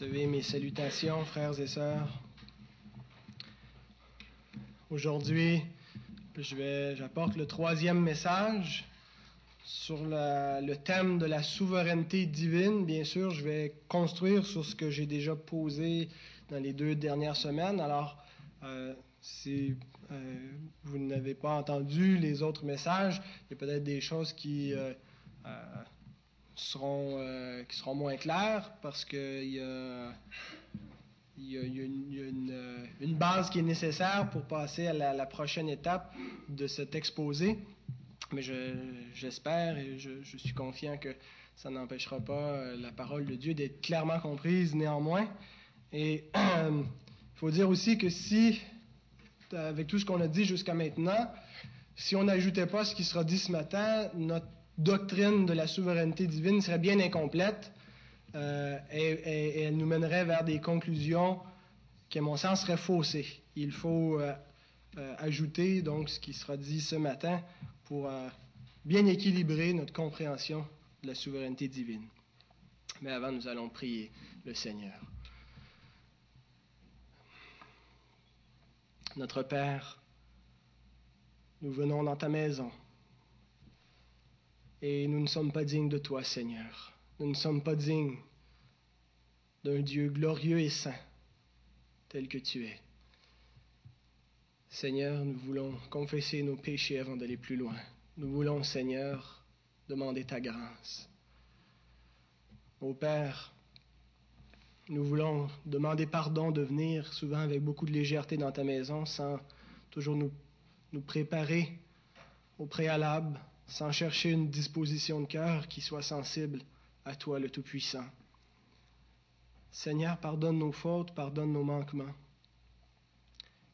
Recevez mes salutations, frères et sœurs. Aujourd'hui, j'apporte le troisième message sur le thème de la souveraineté divine. Bien sûr, je vais construire sur ce que j'ai déjà posé dans les deux dernières semaines. Alors, euh, si euh, vous n'avez pas entendu les autres messages, il y a peut-être des choses qui euh, seront, euh, qui seront moins clairs parce qu'il y a, y y a une, euh, une, base qui est nécessaire pour passer à la, la prochaine étape de cet exposé. Mais j'espère et je, je, suis confiant que ça n'empêchera pas euh, la parole de Dieu d'être clairement comprise néanmoins. Et il faut dire aussi que si, avec tout ce qu'on a dit jusqu'à maintenant, si on n'ajoutait pas ce qui sera dit ce matin, notre doctrine de la souveraineté divine serait bien incomplète euh, et, elle nous mènerait vers des conclusions qui, à mon sens, seraient faussées. Il faut euh, euh, ajouter donc ce qui sera dit ce matin pour bien équilibrer notre compréhension de la souveraineté divine. Mais avant, nous allons prier le Seigneur. Notre Père, nous venons dans ta maison. Et nous ne sommes pas dignes de toi, Seigneur. Nous ne sommes pas dignes d'un Dieu glorieux et saint, tel que tu es. Seigneur, nous voulons confesser nos péchés avant d'aller plus loin. Nous voulons, Seigneur, demander ta grâce. Ô Père, nous voulons demander pardon de venir souvent avec beaucoup de légèreté dans ta maison sans toujours nous, nous préparer au préalable sans chercher une disposition de cœur qui soit sensible à toi, le Tout-Puissant. Seigneur, pardonne nos fautes, pardonne nos manquements.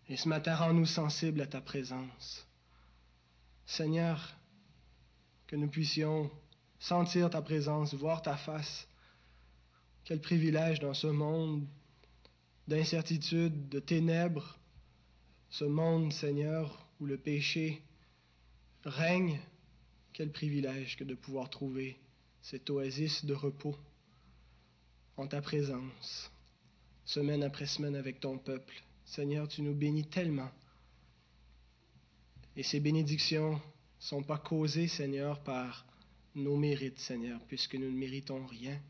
Et ce matin, rends-nous sensibles à ta présence. Seigneur, que nous puissions sentir ta présence, voir ta face. Quel privilège dans ce monde d'incertitude, de ténèbres, ce monde, Seigneur, où le péché règne quel privilège que de pouvoir trouver cette oasis de repos en ta présence, semaine après semaine avec ton peuple. Seigneur, tu nous bénis tellement. Et ces bénédictions ne sont pas causées, Seigneur, par nos mérites, Seigneur, puisque nous ne méritons rien,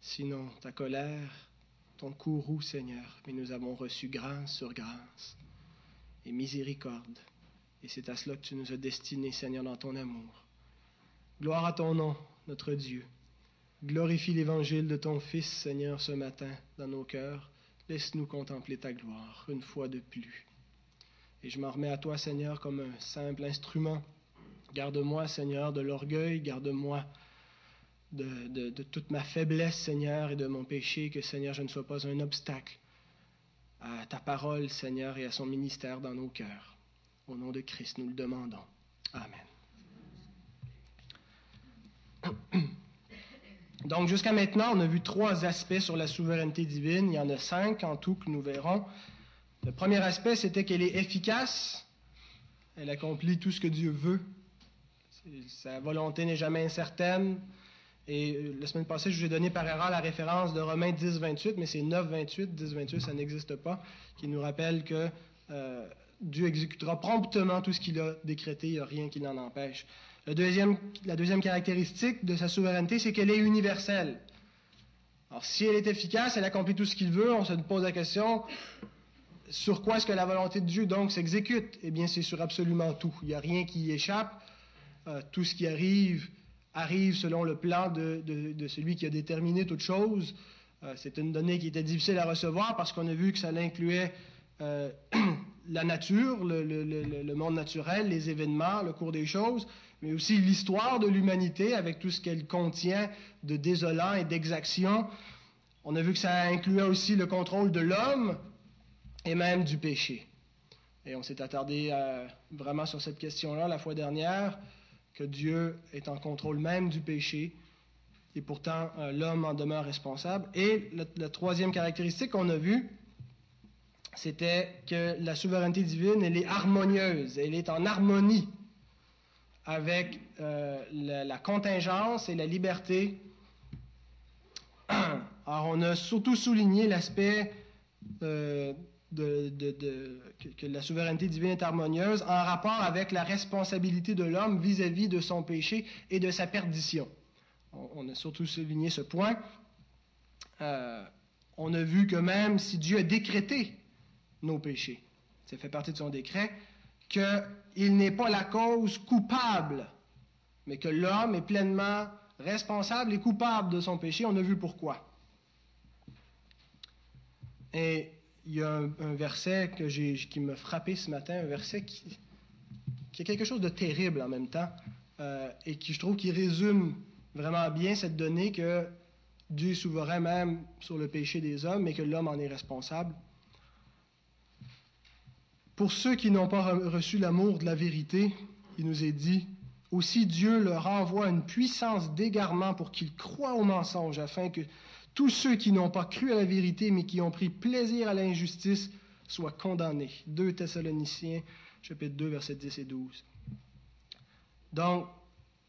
sinon ta colère, ton courroux, Seigneur, mais nous avons reçu grâce sur grâce et miséricorde. Et c'est à cela que tu nous as destinés, Seigneur, dans ton amour. Gloire à ton nom, notre Dieu. Glorifie l'évangile de ton Fils, Seigneur, ce matin dans nos cœurs. Laisse-nous contempler ta gloire une fois de plus. Et je m'en remets à toi, Seigneur, comme un simple instrument. Garde-moi, Seigneur, de l'orgueil, garde-moi de, toute ma faiblesse, Seigneur, et de mon péché, que, Seigneur, je ne sois pas un obstacle à ta parole, Seigneur, et à son ministère dans nos cœurs. Au nom de Christ, nous le demandons. Amen. Donc jusqu'à maintenant, on a vu trois aspects sur la souveraineté divine. Il y en a cinq en tout que nous verrons. Le premier aspect, c'était qu'elle est efficace. Elle accomplit tout ce que Dieu veut. Sa volonté n'est jamais incertaine. Et la semaine passée, je vous ai donné par erreur la référence de Romains 10, 28, mais c'est 9, 28. 10, 28, ça n'existe pas, qui nous rappelle que euh, Dieu exécutera promptement tout ce qu'il a décrété. Il n'y a rien qui l'en empêche. La deuxième caractéristique de sa souveraineté, c'est qu'elle est universelle. Alors, si elle est efficace, elle accomplit tout ce qu'il veut, on se pose la question, sur quoi est-ce que la volonté de Dieu donc s'exécute? Eh bien, c'est sur absolument tout. Il n'y a rien qui y échappe. Euh, tout ce qui arrive arrive selon le plan de, celui qui a déterminé toute chose. Euh, c'est une donnée qui était difficile à recevoir parce qu'on a vu que ça incluait euh, la nature, le, monde naturel, les événements, le cours des choses, mais aussi l'histoire de l'humanité avec tout ce qu'elle contient de désolant et d'exaction. On a vu que ça incluait aussi le contrôle de l'homme et même du péché. Et on s'est attardé euh, vraiment sur cette question-là la fois dernière, que Dieu est en contrôle même du péché, et pourtant euh, l'homme en demeure responsable. Et la troisième caractéristique qu'on a vue, c'était que la souveraineté divine, elle est harmonieuse, elle est en harmonie avec euh, la, contingence et la liberté Alors, on a surtout souligné l'aspect euh, de, que, la souveraineté divine est harmonieuse en rapport avec la responsabilité de l'homme vis-à-vis de son péché et de sa perdition. On, a surtout souligné ce point. Euh, on a vu que même si Dieu a décrété nos péchés, ça fait partie de son décret, qu'il n'est pas la cause coupable, mais que l'homme est pleinement responsable et coupable de son péché. On a vu pourquoi. Et il y a un, verset qui m'a frappé ce matin, un verset qui, qui est quelque chose de terrible en même temps, euh, et qui je trouve qui résume vraiment bien cette donnée que Dieu est souverain même sur le péché des hommes, mais que l'homme en est responsable. Pour ceux qui n'ont pas reçu l'amour de la vérité, il nous est dit, aussi Dieu leur envoie une puissance d'égarement pour qu'ils croient au mensonge, afin que tous ceux qui n'ont pas cru à la vérité, mais qui ont pris plaisir à l'injustice, soient condamnés. 2 Thessaloniciens, chapitre 2, versets 10 et 12. Donc,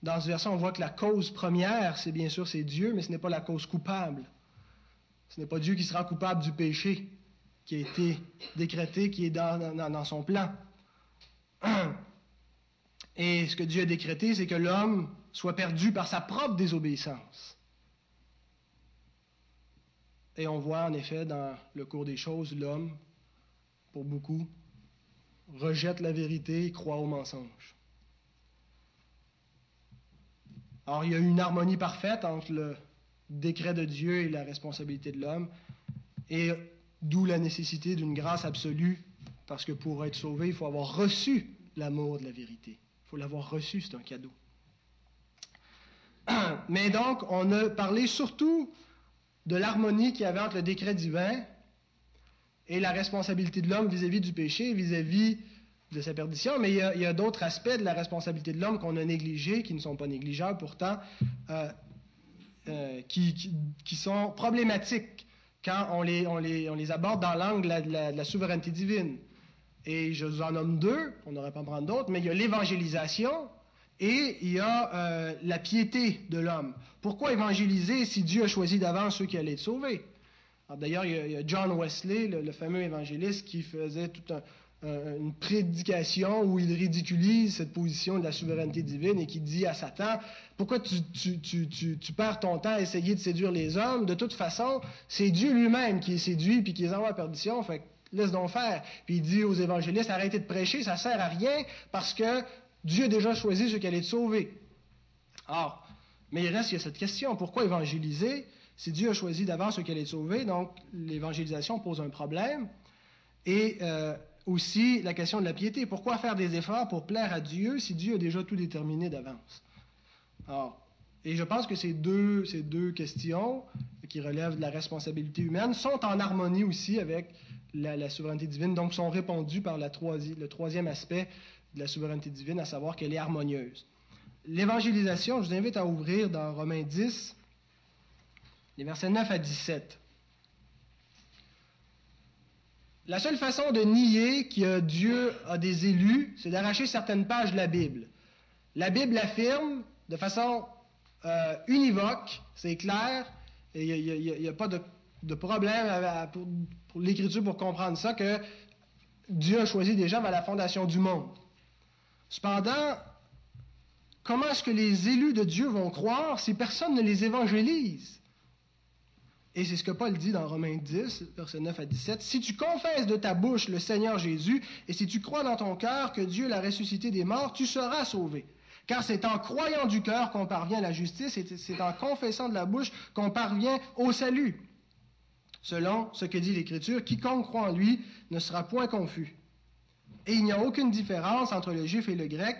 dans ce verset, on voit que la cause première, c'est bien sûr, c'est Dieu, mais ce n'est pas la cause coupable. Ce n'est pas Dieu qui sera coupable du péché qui a été décrété, qui est dans, son plan. Et ce que Dieu a décrété, c'est que l'homme soit perdu par sa propre désobéissance. Et on voit en effet dans le cours des choses, l'homme, pour beaucoup, rejette la vérité et croit au mensonge. Alors il y a une harmonie parfaite entre le décret de Dieu et la responsabilité de l'homme, et d'où la nécessité d'une grâce absolue, parce que pour être sauvé, il faut avoir reçu l'amour de la vérité. Il faut l'avoir reçu, c'est un cadeau. Mais donc, on a parlé surtout de l'harmonie qu'il y avait entre le décret divin et la responsabilité de l'homme vis-à-vis du péché, vis-à-vis de sa perdition. Mais il y a, d'autres aspects de la responsabilité de l'homme qu'on a négligés, qui ne sont pas négligeables pourtant, euh, euh, qui, sont problématiques quand on les, aborde dans l'angle de, la, souveraineté divine. Et je vous en nomme deux, on n'aurait pas en prendre d'autres, mais il y a l'évangélisation et il y a euh, la piété de l'homme. Pourquoi évangéliser si Dieu a choisi d'avance ceux qui allaient être sauvés? D'ailleurs, il, y a John Wesley, le, fameux évangéliste, qui faisait une prédication où il ridiculise cette position de la souveraineté divine et qui dit à Satan, pourquoi tu, tu, perds ton temps à essayer de séduire les hommes? De toute façon, c'est Dieu lui-même qui est séduit puis qui les envoie à perdition. Fait laisse donc faire. Puis il dit aux évangélistes, arrêtez de prêcher, ça sert à rien parce que Dieu a déjà choisi qui allaient être sauvés. Or, mais il reste, il y a cette question, pourquoi évangéliser si Dieu a choisi d'avance qui allaient être sauvés? Donc, l'évangélisation pose un problème. Et euh, aussi la question de la piété. Pourquoi faire des efforts pour plaire à Dieu si Dieu a déjà tout déterminé d'avance? Alors, et je pense que ces deux, ces deux questions qui relèvent de la responsabilité humaine sont en harmonie aussi avec la, souveraineté divine, donc sont répondues par la le troisième aspect de la souveraineté divine, à savoir qu'elle est harmonieuse. L'évangélisation, je vous invite à ouvrir dans Romains 10, les versets 9 à 17. La seule façon de nier que Dieu a des élus, c'est d'arracher certaines pages de la Bible. La Bible affirme de façon euh, univoque, c'est clair, il n'y a, pas de, problème pour, pour l'Écriture pour comprendre ça, que Dieu a choisi des gens à la fondation du monde. Cependant, comment est-ce que les élus de Dieu vont croire si personne ne les évangélise? Et c'est ce que Paul dit dans Romains 10, versets 9 à 17. Si tu confesses de ta bouche le Seigneur Jésus, et si tu crois dans ton cœur que Dieu l'a ressuscité des morts, tu seras sauvé. Car c'est en croyant du cœur qu'on parvient à la justice, et c'est en confessant de la bouche qu'on parvient au salut. Selon ce que dit l'Écriture, quiconque croit en lui ne sera point confus. Et il n'y a aucune différence entre le juif et le grec,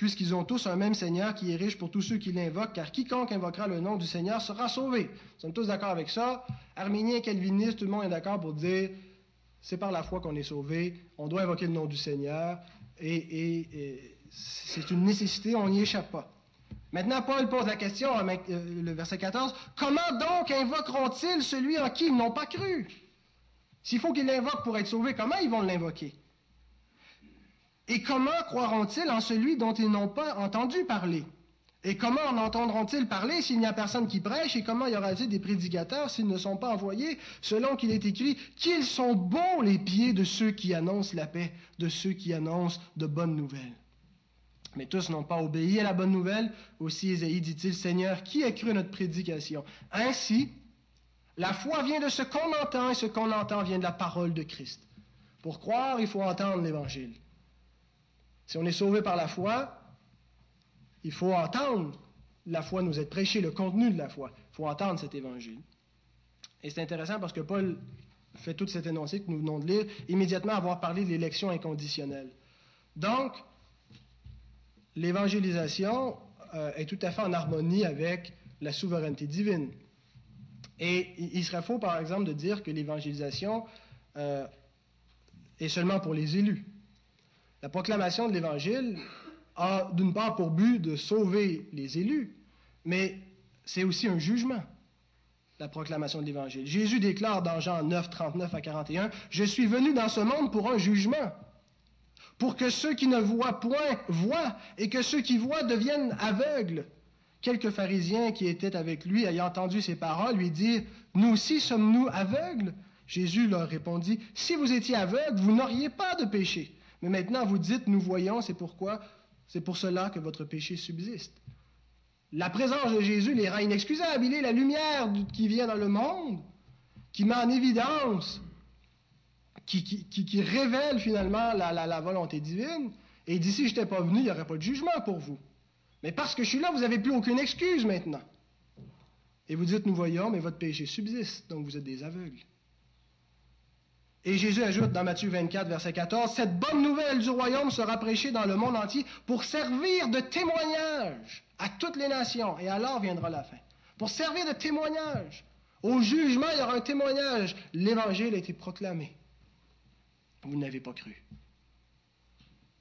puisqu'ils ont tous un même Seigneur qui est riche pour tous ceux qui l'invoquent, car quiconque invoquera le nom du Seigneur sera sauvé. Nous sommes tous d'accord avec ça. Arméniens, calvinistes, tout le monde est d'accord pour dire c'est par la foi qu'on est sauvé, on doit invoquer le nom du Seigneur, et, c'est une nécessité, on n'y échappe pas. Maintenant, Paul pose la question, euh, le verset 14, comment donc invoqueront-ils celui en qui ils n'ont pas cru? S'il faut qu'ils l'invoquent pour être sauvés, comment ils vont l'invoquer? Et comment croiront-ils en celui dont ils n'ont pas entendu parler? Et comment en entendront-ils parler s'il n'y a personne qui prêche? Et comment y aura-t-il des prédicateurs s'ils ne sont pas envoyés Selon qu'il est écrit, qu'ils sont bons les pieds de ceux qui annoncent la paix, de ceux qui annoncent de bonnes nouvelles. Mais tous n'ont pas obéi à la bonne nouvelle. Aussi Ésaïe dit-il, Seigneur, qui a cru notre prédication? Ainsi, la foi vient de ce qu'on entend et ce qu'on entend vient de la parole de Christ. Pour croire, il faut entendre l'Évangile. Si on est sauvé par la foi, il faut entendre la foi nous être prêchée, le contenu de la foi. Il faut entendre cet évangile. Et c'est intéressant parce que Paul fait tout cet énoncé que nous venons de lire, immédiatement avoir parlé de l'élection inconditionnelle. Donc, l'évangélisation euh, est tout à fait en harmonie avec la souveraineté divine. Et il serait faux, par exemple, de dire que l'évangélisation euh, est seulement pour les élus. La proclamation de l'Évangile a d'une part pour but de sauver les élus, mais c'est aussi un jugement, la proclamation de l'Évangile. Jésus déclare dans Jean 9, 39 à 41, Je suis venu dans ce monde pour un jugement, pour que ceux qui ne voient point voient, et que ceux qui voient deviennent aveugles. Quelques pharisiens qui étaient avec lui, ayant entendu ces paroles, lui dirent, Nous aussi sommes-nous aveugles Jésus leur répondit, Si vous étiez aveugles, vous n'auriez pas de péché. Mais maintenant vous dites, Nous voyons, c'est pourquoi c'est pour cela que votre péché subsiste. La présence de Jésus les rend inexcusables. Il est la lumière qui vient dans le monde, qui met en évidence, qui, révèle finalement la, volonté divine. Et d'ici je n'étais pas venu, il n'y aurait pas de jugement pour vous. Mais parce que je suis là, vous n'avez plus aucune excuse maintenant. Et vous dites, nous voyons, mais votre péché subsiste, donc vous êtes des aveugles. Et Jésus ajoute dans Matthieu 24, verset 14, Cette bonne nouvelle du royaume sera prêchée dans le monde entier pour servir de témoignage à toutes les nations, et alors viendra la fin. Pour servir de témoignage. Au jugement, il y aura un témoignage. L'Évangile a été proclamé. Vous n'avez pas cru.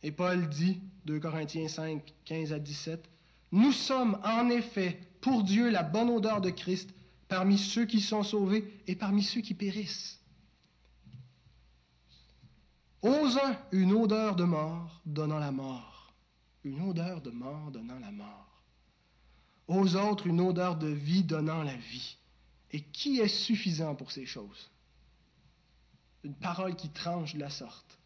Et Paul dit, 2 Corinthiens 5, 15 à 17, Nous sommes en effet pour Dieu la bonne odeur de Christ parmi ceux qui sont sauvés et parmi ceux qui périssent. Aux uns, une odeur de mort donnant la mort. Une odeur de mort donnant la mort. Aux autres, une odeur de vie donnant la vie. Et qui est suffisant pour ces choses? Une parole qui tranche de la sorte.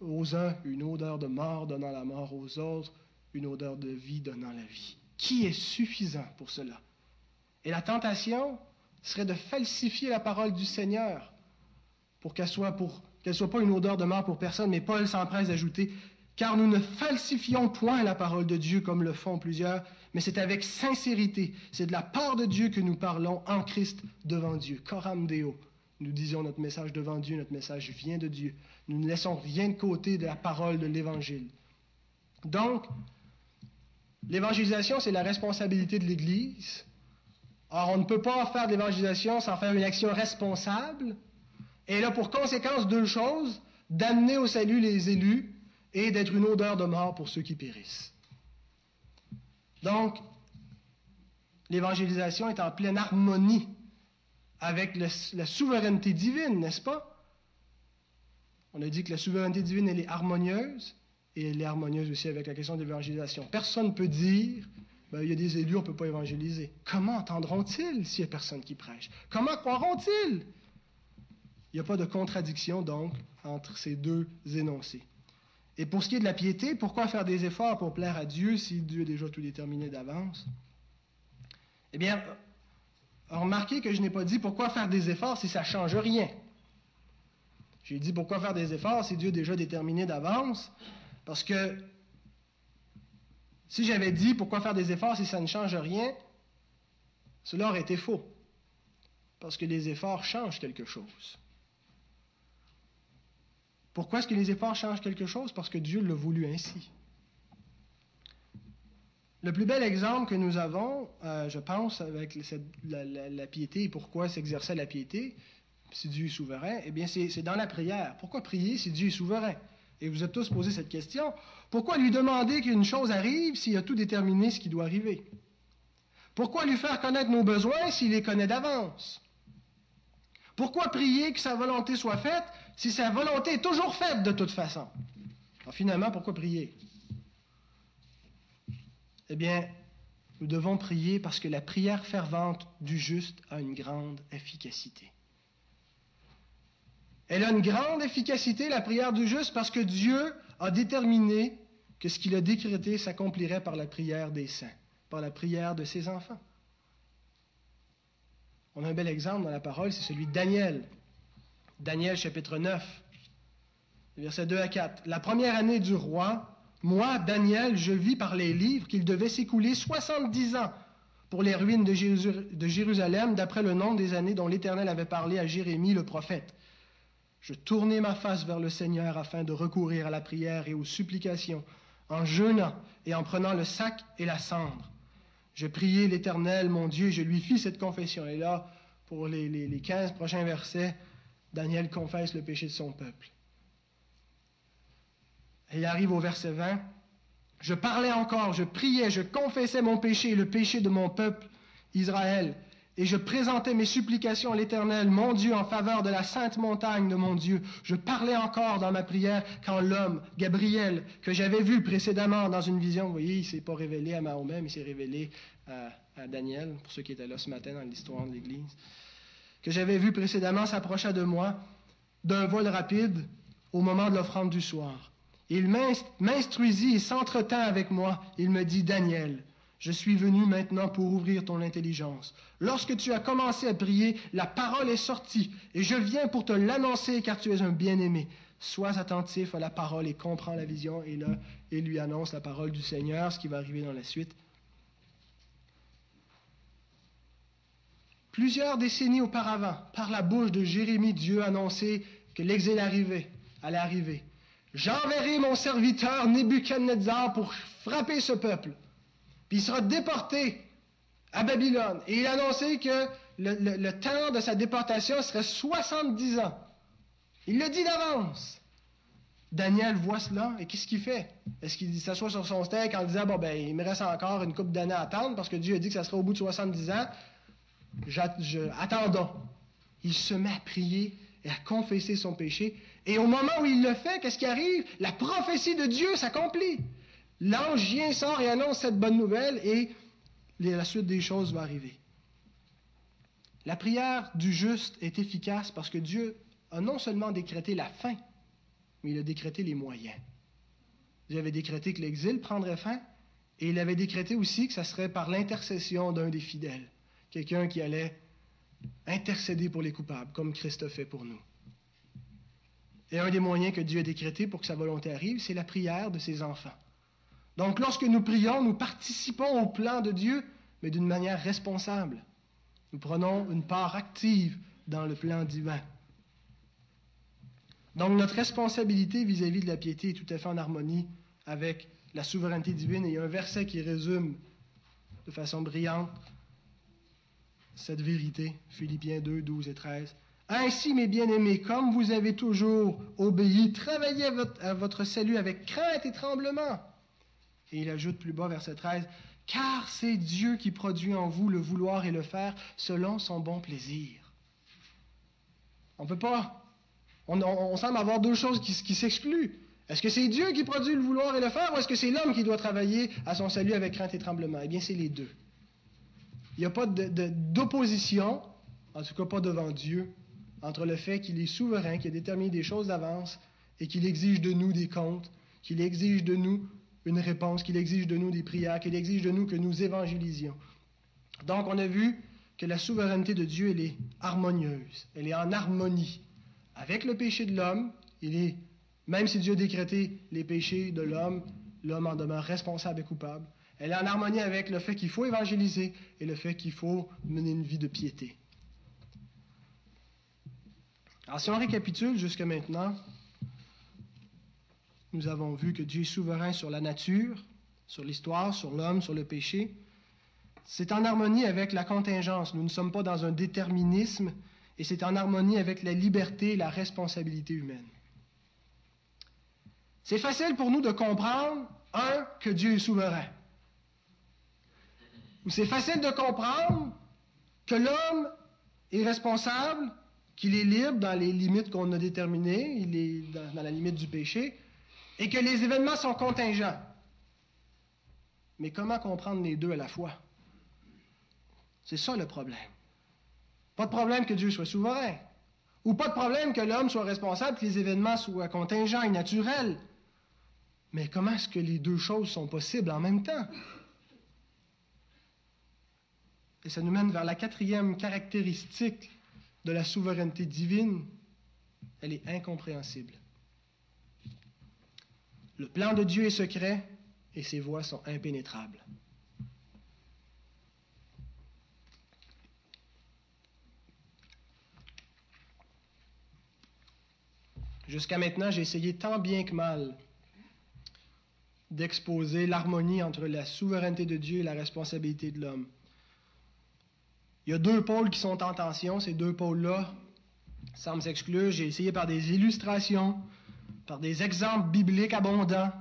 Aux uns, une odeur de mort donnant la mort. Aux autres, une odeur de vie donnant la vie. Qui est suffisant pour cela? Et la tentation serait de falsifier la parole du Seigneur pour qu'elle soit pour qu'elle ne soit pas une odeur de mort pour personne, mais Paul s'empresse d'ajouter, car nous ne falsifions point la parole de Dieu comme le font plusieurs, mais c'est avec sincérité, c'est de la part de Dieu que nous parlons en Christ devant Dieu. Coram Deo. Nous disons notre message devant Dieu, notre message vient de Dieu. Nous ne laissons rien de côté de la parole de l'Évangile. Donc, l'évangélisation, c'est la responsabilité de l'Église. Or, on ne peut pas faire de l'évangélisation sans faire une action responsable, et a pour conséquence deux choses, d'amener au salut les élus et d'être une odeur de mort pour ceux qui périssent. Donc, l'évangélisation est en pleine harmonie avec la souveraineté divine, n'est-ce pas? On a dit que la souveraineté divine, elle est harmonieuse, et elle est harmonieuse aussi avec la question de l'évangélisation. Personne ne peut dire, ben, il y a des élus, on ne peut pas évangéliser. Comment entendront-ils s'il n'y a personne qui prêche? Comment croiront-ils il n'y a pas de contradiction, donc, entre ces deux énoncés. Et pour ce qui est de la piété, pourquoi faire des efforts pour plaire à Dieu si Dieu est déjà tout déterminé d'avance? Eh bien, remarquez que je n'ai pas dit pourquoi faire des efforts si ça ne change rien. J'ai dit pourquoi faire des efforts si Dieu est déjà déterminé d'avance, parce que si j'avais dit pourquoi faire des efforts si ça ne change rien, cela aurait été faux, parce que les efforts changent quelque chose. Pourquoi est-ce que les efforts changent quelque chose? Parce que Dieu l'a voulu ainsi. Le plus bel exemple que nous avons, euh, je pense, avec la, piété et pourquoi s'exercer la piété, si Dieu est souverain, eh bien, c'est dans la prière. Pourquoi prier si Dieu est souverain? Et vous êtes tous posé cette question. Pourquoi lui demander qu'une chose arrive s'il a tout déterminé ce qui doit arriver? Pourquoi lui faire connaître nos besoins s'il les connaît d'avance? Pourquoi prier que sa volonté soit faite si sa volonté est toujours faite de toute façon? Alors finalement, pourquoi prier? Eh bien, nous devons prier parce que la prière fervente du juste a une grande efficacité. Elle a une grande efficacité, la prière du juste, parce que Dieu a déterminé que ce qu'il a décrété s'accomplirait par la prière des saints, par la prière de ses enfants. On a un bel exemple dans la parole, c'est celui de Daniel. Daniel chapitre 9, versets 2 à 4. La première année du roi, moi, Daniel, je vis par les livres qu'il devait s'écouler 70 ans pour les ruines de, Jérusalem, d'après le nombre des années dont l'Éternel avait parlé à Jérémie le prophète. Je tournai ma face vers le Seigneur afin de recourir à la prière et aux supplications, en jeûnant et en prenant le sac et la cendre. Je priai l'Éternel, mon Dieu, et je lui fis cette confession. Et là, pour les, les, 15 prochains versets, Daniel confesse le péché de son peuple. Et il arrive au verset 20. Je parlais encore, je priais, je confessais mon péché et le péché de mon peuple Israël. Et je présentais mes supplications à l'Éternel, mon Dieu, en faveur de la sainte montagne de mon Dieu. Je parlais encore dans ma prière quand l'homme, Gabriel, que j'avais vu précédemment dans une vision, vous voyez, il ne s'est pas révélé à Mahomet, mais il s'est révélé à, à, Daniel, pour ceux qui étaient là ce matin dans l'histoire de l'Église, que j'avais vu précédemment s'approcha de moi d'un vol rapide au moment de l'offrande du soir. Il m'instruisit et s'entretint avec moi. Il me dit, Daniel, je suis venu maintenant pour ouvrir ton intelligence. Lorsque tu as commencé à prier, la parole est sortie, et je viens pour te l'annoncer, car tu es un bien-aimé. Sois attentif à la parole et comprends la vision, et là, il lui annonce la parole du Seigneur, ce qui va arriver dans la suite. Plusieurs décennies auparavant, par la bouche de Jérémie, Dieu annonçait que l'exil arrivait, allait arriver. J'enverrai mon serviteur Nebuchadnezzar pour frapper ce peuple puis il sera déporté à Babylone. Et il a annoncé que le, temps de sa déportation serait 70 ans. Il le dit d'avance. Daniel voit cela et qu'est-ce qu'il fait? Est-ce qu'il s'assoit sur son steak en disant, bon, ben, il me reste encore une couple d'années à attendre parce que Dieu a dit que ça serait au bout de 70 ans? Attendons. Il se met à prier et à confesser son péché. Et au moment où il le fait, qu'est-ce qui arrive? La prophétie de Dieu s'accomplit. L'ange vient, sort et annonce cette bonne nouvelle et la suite des choses va arriver. La prière du juste est efficace parce que Dieu a non seulement décrété la fin, mais il a décrété les moyens. Dieu avait décrété que l'exil prendrait fin et il avait décrété aussi que ce serait par l'intercession d'un des fidèles, quelqu'un qui allait intercéder pour les coupables, comme Christ a fait pour nous. Et un des moyens que Dieu a décrété pour que sa volonté arrive, c'est la prière de ses enfants. Donc lorsque nous prions, nous participons au plan de Dieu, mais d'une manière responsable. Nous prenons une part active dans le plan divin. Donc notre responsabilité vis-à-vis de la piété est tout à fait en harmonie avec la souveraineté divine. Et il y a un verset qui résume de façon brillante cette vérité, Philippiens 2, 12 et 13. Ainsi, mes bien-aimés, comme vous avez toujours obéi, travaillez à votre salut avec crainte et tremblement et il ajoute plus bas, verset 13, Car c'est Dieu qui produit en vous le vouloir et le faire selon son bon plaisir. On ne peut pas. On, semble avoir deux choses qui, s'excluent. Est-ce que c'est Dieu qui produit le vouloir et le faire, ou est-ce que c'est l'homme qui doit travailler à son salut avec crainte et tremblement? Eh bien, c'est les deux. Il n'y a pas d'opposition, en tout cas pas devant Dieu, entre le fait qu'il est souverain, qu'il a déterminé des choses d'avance et qu'il exige de nous des comptes, qu'il exige de nous une réponse, qu'il exige de nous des prières, qu'il exige de nous que nous évangélisions. Donc, on a vu que la souveraineté de Dieu, elle est harmonieuse, elle est en harmonie avec le péché de l'homme. Il est, même si Dieu a décrété les péchés de l'homme, l'homme en demeure responsable et coupable. Elle est en harmonie avec le fait qu'il faut évangéliser et le fait qu'il faut mener une vie de piété. Alors, si on récapitule jusqu'à maintenant, nous avons vu que Dieu est souverain sur la nature, sur l'histoire, sur l'homme, sur le péché. C'est en harmonie avec la contingence. Nous ne sommes pas dans un déterminisme et c'est en harmonie avec la liberté et la responsabilité humaine. C'est facile pour nous de comprendre, un, que Dieu est souverain. C'est facile de comprendre que l'homme est responsable, qu'il est libre dans les limites qu'on a déterminées, il est dans, la limite du péché, et que les événements sont contingents. Mais comment comprendre les deux à la fois? C'est ça le problème. Pas de problème que Dieu soit souverain. Ou pas de problème que l'homme soit responsable, que les événements soient contingents et naturels. Mais comment est-ce que les deux choses sont possibles en même temps? Et ça nous mène vers la quatrième caractéristique de la souveraineté divine. Elle est incompréhensible. Le plan de Dieu est secret et ses voies sont impénétrables. Jusqu'à maintenant, j'ai essayé tant bien que mal d'exposer l'harmonie entre la souveraineté de Dieu et la responsabilité de l'homme. Il y a deux pôles qui sont en tension, ces deux pôles-là semblent s'exclure. J'ai essayé par des illustrations, par des exemples bibliques abondants,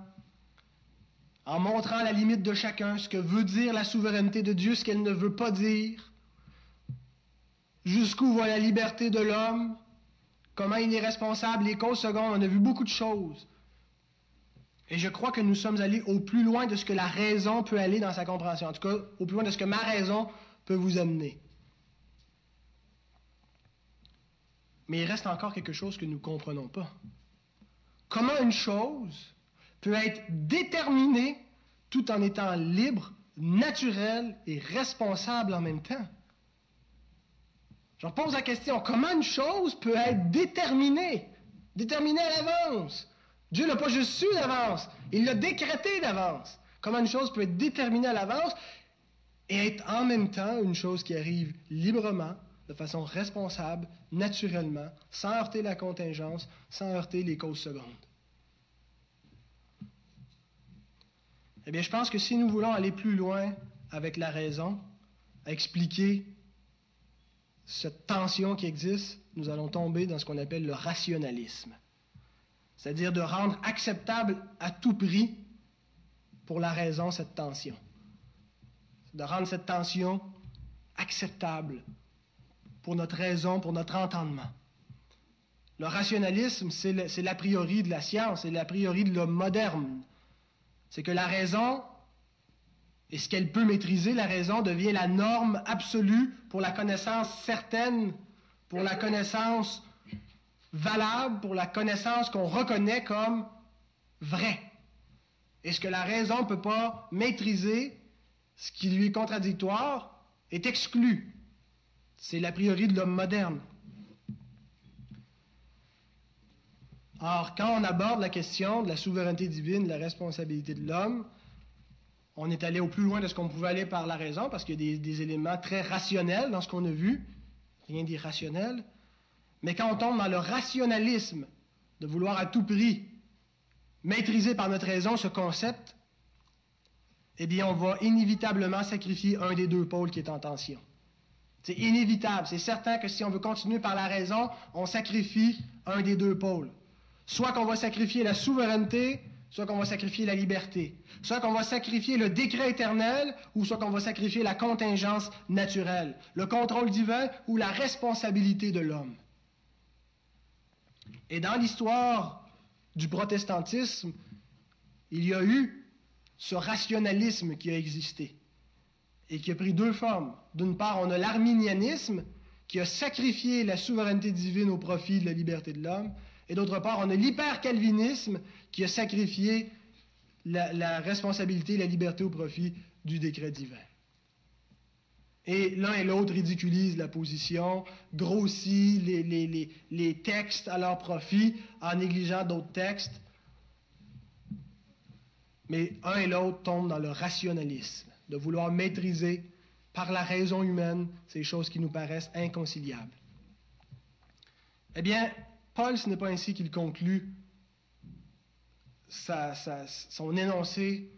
en montrant la limite de chacun, ce que veut dire la souveraineté de Dieu, ce qu'elle ne veut pas dire, jusqu'où va la liberté de l'homme, comment il est responsable, les causes secondes, on a vu beaucoup de choses. Et je crois que nous sommes allés au plus loin de ce que la raison peut aller dans sa compréhension, en tout cas au plus loin de ce que ma raison peut vous amener. Mais il reste encore quelque chose que nous ne comprenons pas. Comment une chose peut être déterminée tout en étant libre, naturelle et responsable en même temps? Je pose la question, comment une chose peut être déterminée, déterminée à l'avance? Dieu l'a pas juste su d'avance, il l'a décrété d'avance. Comment une chose peut être déterminée à l'avance et être en même temps une chose qui arrive librement, de façon responsable, naturellement, sans heurter la contingence, sans heurter les causes secondes. Eh bien, je pense que si nous voulons aller plus loin avec la raison, à expliquer cette tension qui existe, nous allons tomber dans ce qu'on appelle le rationalisme. C'est-à-dire de rendre acceptable à tout prix pour la raison cette tension. De rendre cette tension acceptable pour notre raison, pour notre entendement. Le rationalisme, c'est l'a priori de la science, c'est l'a priori de l'homme moderne. C'est que la raison, et ce qu'elle peut maîtriser, la raison devient la norme absolue pour la connaissance certaine, pour la connaissance valable, pour la connaissance qu'on reconnaît comme vraie. Et ce que la raison ne peut pas maîtriser, ce qui lui est contradictoire, est exclu. C'est l'a priori de l'homme moderne. Or, quand on aborde la question de la souveraineté divine, de la responsabilité de l'homme, on est allé au plus loin de ce qu'on pouvait aller par la raison, parce qu'il y a des, éléments très rationnels dans ce qu'on a vu, rien d'irrationnel. Mais quand on tombe dans le rationalisme, de vouloir à tout prix maîtriser par notre raison ce concept, eh bien, on va inévitablement sacrifier un des deux pôles qui est en tension. C'est inévitable. C'est certain que si on veut continuer par la raison, on sacrifie un des deux pôles. Soit qu'on va sacrifier la souveraineté, soit qu'on va sacrifier la liberté. Soit qu'on va sacrifier le décret éternel, ou soit qu'on va sacrifier la contingence naturelle, le contrôle divin ou la responsabilité de l'homme. Et dans l'histoire du protestantisme, il y a eu ce rationalisme qui a existé et qui a pris deux formes. D'une part, on a l'arminianisme qui a sacrifié la souveraineté divine au profit de la liberté de l'homme, et d'autre part, on a l'hyper-calvinisme qui a sacrifié la, responsabilité et la liberté au profit du décret divin. Et l'un et l'autre ridiculisent la position, grossissent les, les, textes à leur profit en négligeant d'autres textes. Mais un et l'autre tombent dans le rationalisme de vouloir maîtriser par la raison humaine ces choses qui nous paraissent inconciliables. Eh bien, Paul, ce n'est pas ainsi qu'il conclut son énoncé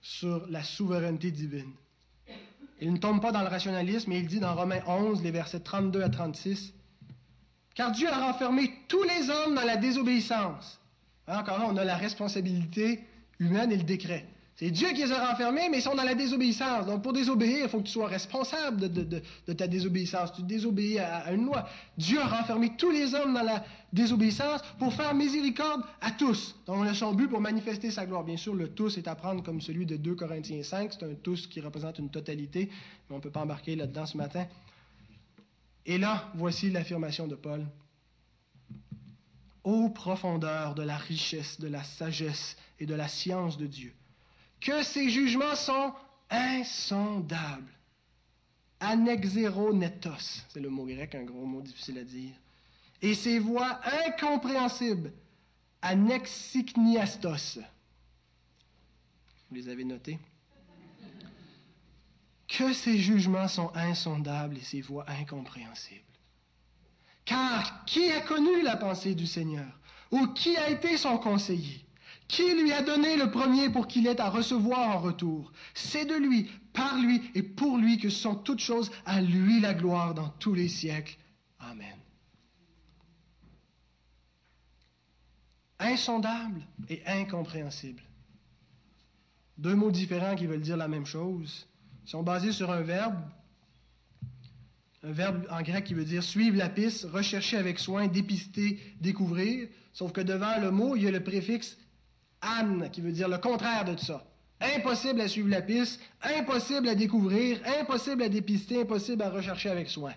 sur la souveraineté divine. Il ne tombe pas dans le rationalisme, mais il dit dans Romains 11, les versets 32 à 36, Car Dieu a renfermé tous les hommes dans la désobéissance. Hein, encore là, on a la responsabilité humaine et le décret. C'est Dieu qui les a renfermés, mais ils sont dans la désobéissance. Donc, pour désobéir, il faut que tu sois responsable de, ta désobéissance. Tu désobéis à, une loi. Dieu a renfermé tous les hommes dans la désobéissance pour faire miséricorde à tous. Donc, on a son but pour manifester sa gloire. Bien sûr, le tous est à prendre comme celui de 2 Corinthiens 5. C'est un tous qui représente une totalité, mais on ne peut pas embarquer là-dedans ce matin. Et là, voici l'affirmation de Paul. Ô profondeur de la richesse, de la sagesse et de la science de Dieu que ses jugements sont insondables. Anexeronetos, c'est le mot grec, un gros mot difficile à dire. Et ses voix incompréhensibles. Anexikniastos. Vous les avez notés? Que ses jugements sont insondables et ses voix incompréhensibles. Car qui a connu la pensée du Seigneur? Ou qui a été son conseiller? Qui lui a donné le premier pour qu'il ait à recevoir en retour? C'est de lui, par lui et pour lui que sont toutes choses, à lui la gloire dans tous les siècles. Amen. Insondable et incompréhensible. Deux mots différents qui veulent dire la même chose. Ils sont basés sur un verbe, un verbe en grec qui veut dire suivre la piste, rechercher avec soin, dépister, découvrir. Sauf que devant le mot, il y a le préfixe Anne, qui veut dire le contraire de tout ça. Impossible à suivre la piste, impossible à découvrir, impossible à dépister, impossible à rechercher avec soin.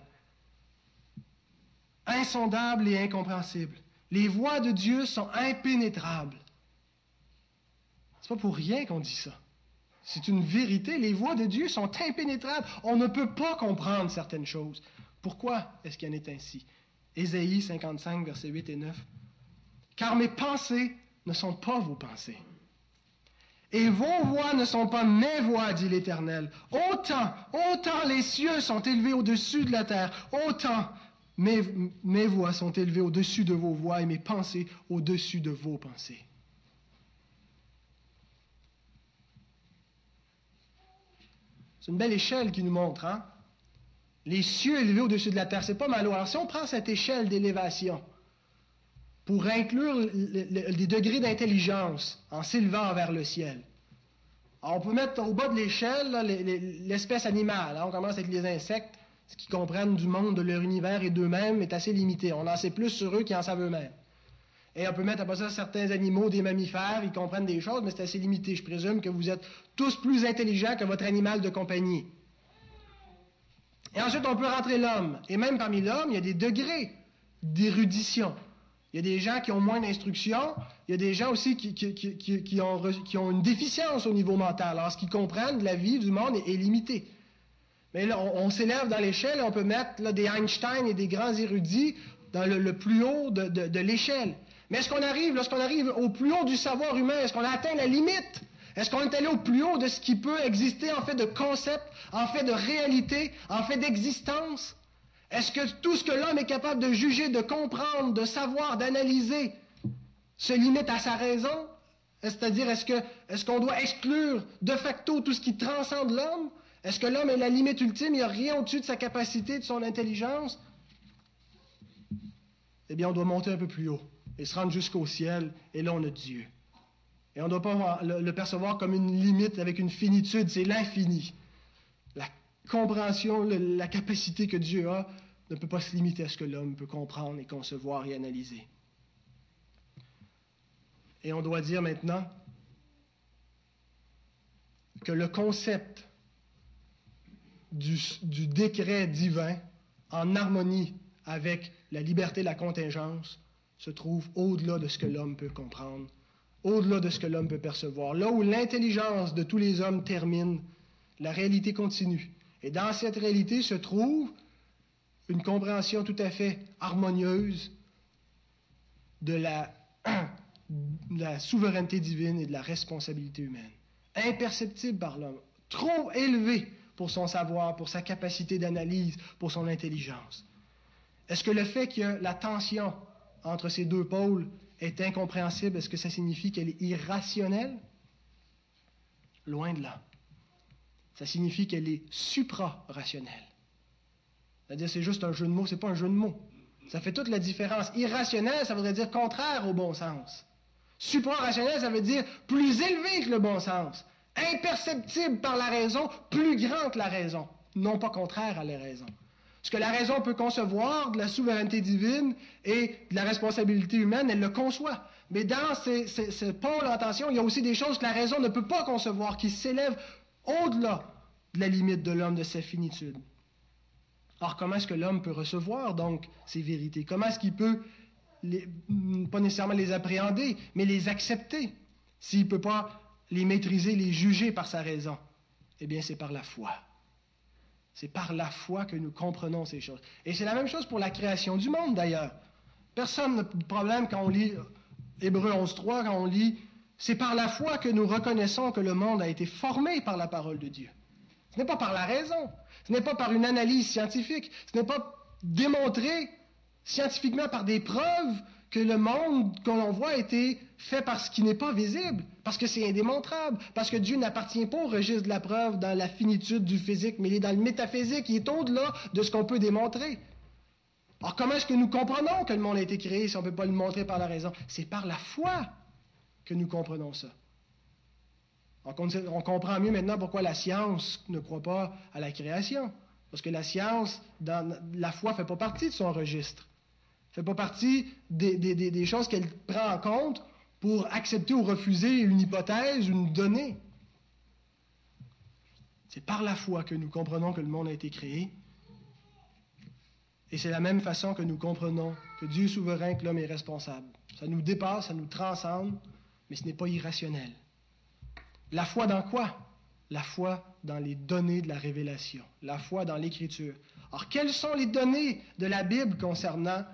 Insondable et incompréhensible. Les voies de Dieu sont impénétrables. C'est pas pour rien qu'on dit ça. C'est une vérité. Les voies de Dieu sont impénétrables. On ne peut pas comprendre certaines choses. Pourquoi est-ce qu'il en est ainsi? Ésaïe 55, versets 8 et 9. Car mes pensées ne sont pas vos pensées. Et vos voix ne sont pas mes voix, dit l'Éternel. Autant, autant les cieux sont élevés au-dessus de la terre, autant mes, voix sont élevées au-dessus de vos voix et mes pensées au-dessus de vos pensées. C'est une belle échelle qui nous montre, hein? Les cieux élevés au-dessus de la terre, c'est pas mal. Alors, si on prend cette échelle d'élévation, pour inclure les degrés d'intelligence en s'élevant vers le ciel. on peut mettre au bas de l'échelle l'espèce animale. on commence avec les insectes, ce qui comprennent du monde, de leur univers et d'eux-mêmes est assez limité. On en sait plus sur eux qu'ils en savent eux-mêmes. Et on peut mettre à ça certains animaux, des mammifères, ils comprennent des choses, mais c'est assez limité. Je présume que vous êtes tous plus intelligents que votre animal de compagnie. Et ensuite, on peut rentrer l'homme. Et même parmi l'homme, il y a des degrés d'érudition. Il y a des gens qui ont moins d'instruction. Il y a des gens aussi qui, ont, une déficience au niveau mental. Alors, ce qu'ils comprennent la vie du monde est, limité. Mais là, on, s'élève dans l'échelle et on peut mettre des Einstein et des grands érudits dans le, plus haut de, de l'échelle. Mais est-ce qu'on arrive, lorsqu'on arrive au plus haut du savoir humain, est-ce qu'on a atteint la limite? Est-ce qu'on est allé au plus haut de ce qui peut exister en fait de concept, en fait de réalité, en fait d'existence? Est-ce que tout ce que l'homme est capable de juger, de comprendre, de savoir, d'analyser se limite à sa raison? C'est-à-dire, est-ce qu'on doit exclure de facto tout ce qui transcende l'homme? Est-ce que l'homme est la limite ultime? Il n'y a rien au-dessus de sa capacité, de son intelligence? Eh bien, on doit monter un peu plus haut et se rendre jusqu'au ciel, et là, on a Dieu. Et on ne doit pas le percevoir comme une limite avec une finitude, c'est l'infini compréhension, la capacité que Dieu a ne peut pas se limiter à ce que l'homme peut comprendre et concevoir et analyser. Et on doit dire maintenant que le concept du, du, décret divin, en harmonie avec la liberté de la contingence, se trouve au-delà de ce que l'homme peut comprendre, au-delà de ce que l'homme peut percevoir. Là où l'intelligence de tous les hommes termine, la réalité continue. Et dans cette réalité se trouve une compréhension tout à fait harmonieuse de la, souveraineté divine et de la responsabilité humaine. Imperceptible par l'homme, trop élevé pour son savoir, pour sa capacité d'analyse, pour son intelligence. Est-ce que le fait que la tension entre ces deux pôles est incompréhensible, est-ce que ça signifie qu'elle est irrationnelle? Loin de là ça signifie qu'elle est supra-rationnelle. C'est-à-dire, c'est juste un jeu de mots, c'est pas un jeu de mots. Ça fait toute la différence. Irrationnel, ça voudrait dire contraire au bon sens. Supra-rationnel, ça veut dire plus élevé que le bon sens. imperceptible par la raison, plus grand que la raison, non pas contraire à la raison. Ce que la raison peut concevoir de la souveraineté divine et de la responsabilité humaine, elle le conçoit. Mais dans ce pôle en tension, il y a aussi des choses que la raison ne peut pas concevoir, qui s'élèvent au-delà de la limite de l'homme, de sa finitude. Alors comment est-ce que l'homme peut recevoir donc ces vérités? Comment est-ce qu'il peut, pas nécessairement les appréhender, mais les accepter? S'il ne peut pas les maîtriser, les juger par sa raison Eh bien, c'est par la foi. C'est par la foi que nous comprenons ces choses. Et c'est la même chose pour la création du monde, d'ailleurs. Personne n'a de problème quand on lit Hébreu 11.3, quand on lit, c'est par la foi que nous reconnaissons que le monde a été formé par la parole de Dieu. Ce n'est pas par la raison, ce n'est pas par une analyse scientifique, ce n'est pas démontré scientifiquement par des preuves que le monde que l'on voit a été fait par ce qui n'est pas visible, parce que c'est indémontrable, parce que Dieu n'appartient pas au registre de la preuve dans la finitude du physique, mais il est dans le métaphysique, il est au-delà de ce qu'on peut démontrer. Alors comment est-ce que nous comprenons que le monde a été créé si on ne peut pas le montrer par la raison? C'est par la foi que nous comprenons ça. On comprend mieux maintenant pourquoi la science ne croit pas à la création. Parce que la science, la foi ne fait pas partie de son registre. Ne fait pas partie des, des choses qu'elle prend en compte pour accepter ou refuser une hypothèse, une donnée. C'est par la foi que nous comprenons que le monde a été créé et c'est la même façon que nous comprenons que Dieu est souverain, que l'homme est responsable. Ça nous dépasse, ça nous transcende, mais ce n'est pas irrationnel. La foi dans quoi? La foi dans les données de la révélation, la foi dans l'Écriture. Alors, quelles sont les données de la Bible concernant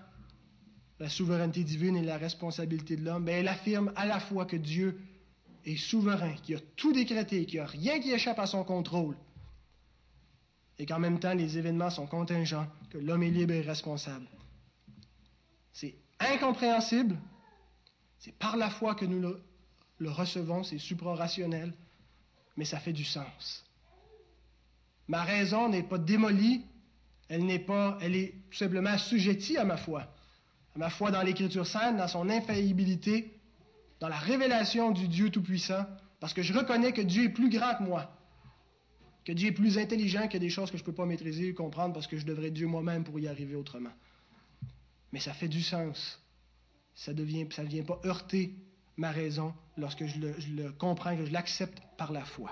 la souveraineté divine et la responsabilité de l'homme? Bien, Elle affirme à la fois que Dieu est souverain, qu'il a tout décrété, qu'il n'y a rien qui échappe à son contrôle, et qu'en même temps les événements sont contingents, que l'homme est libre et responsable. C'est incompréhensible, c'est par la foi que nous le, recevons, c'est suprarationnel, mais ça fait du sens. Ma raison n'est pas démolie, elle n'est pas, elle est tout simplement assujettie à ma foi, à ma foi dans l'Écriture sainte, dans son infaillibilité, dans la révélation du Dieu Tout-Puissant, parce que je reconnais que Dieu est plus grand que moi que Dieu est plus intelligent que des choses que je ne peux pas maîtriser ou comprendre parce que je devrais Dieu moi-même pour y arriver autrement. Mais ça fait du sens. Ça ne ça vient pas heurter ma raison lorsque je le, comprends, que je l'accepte par la foi.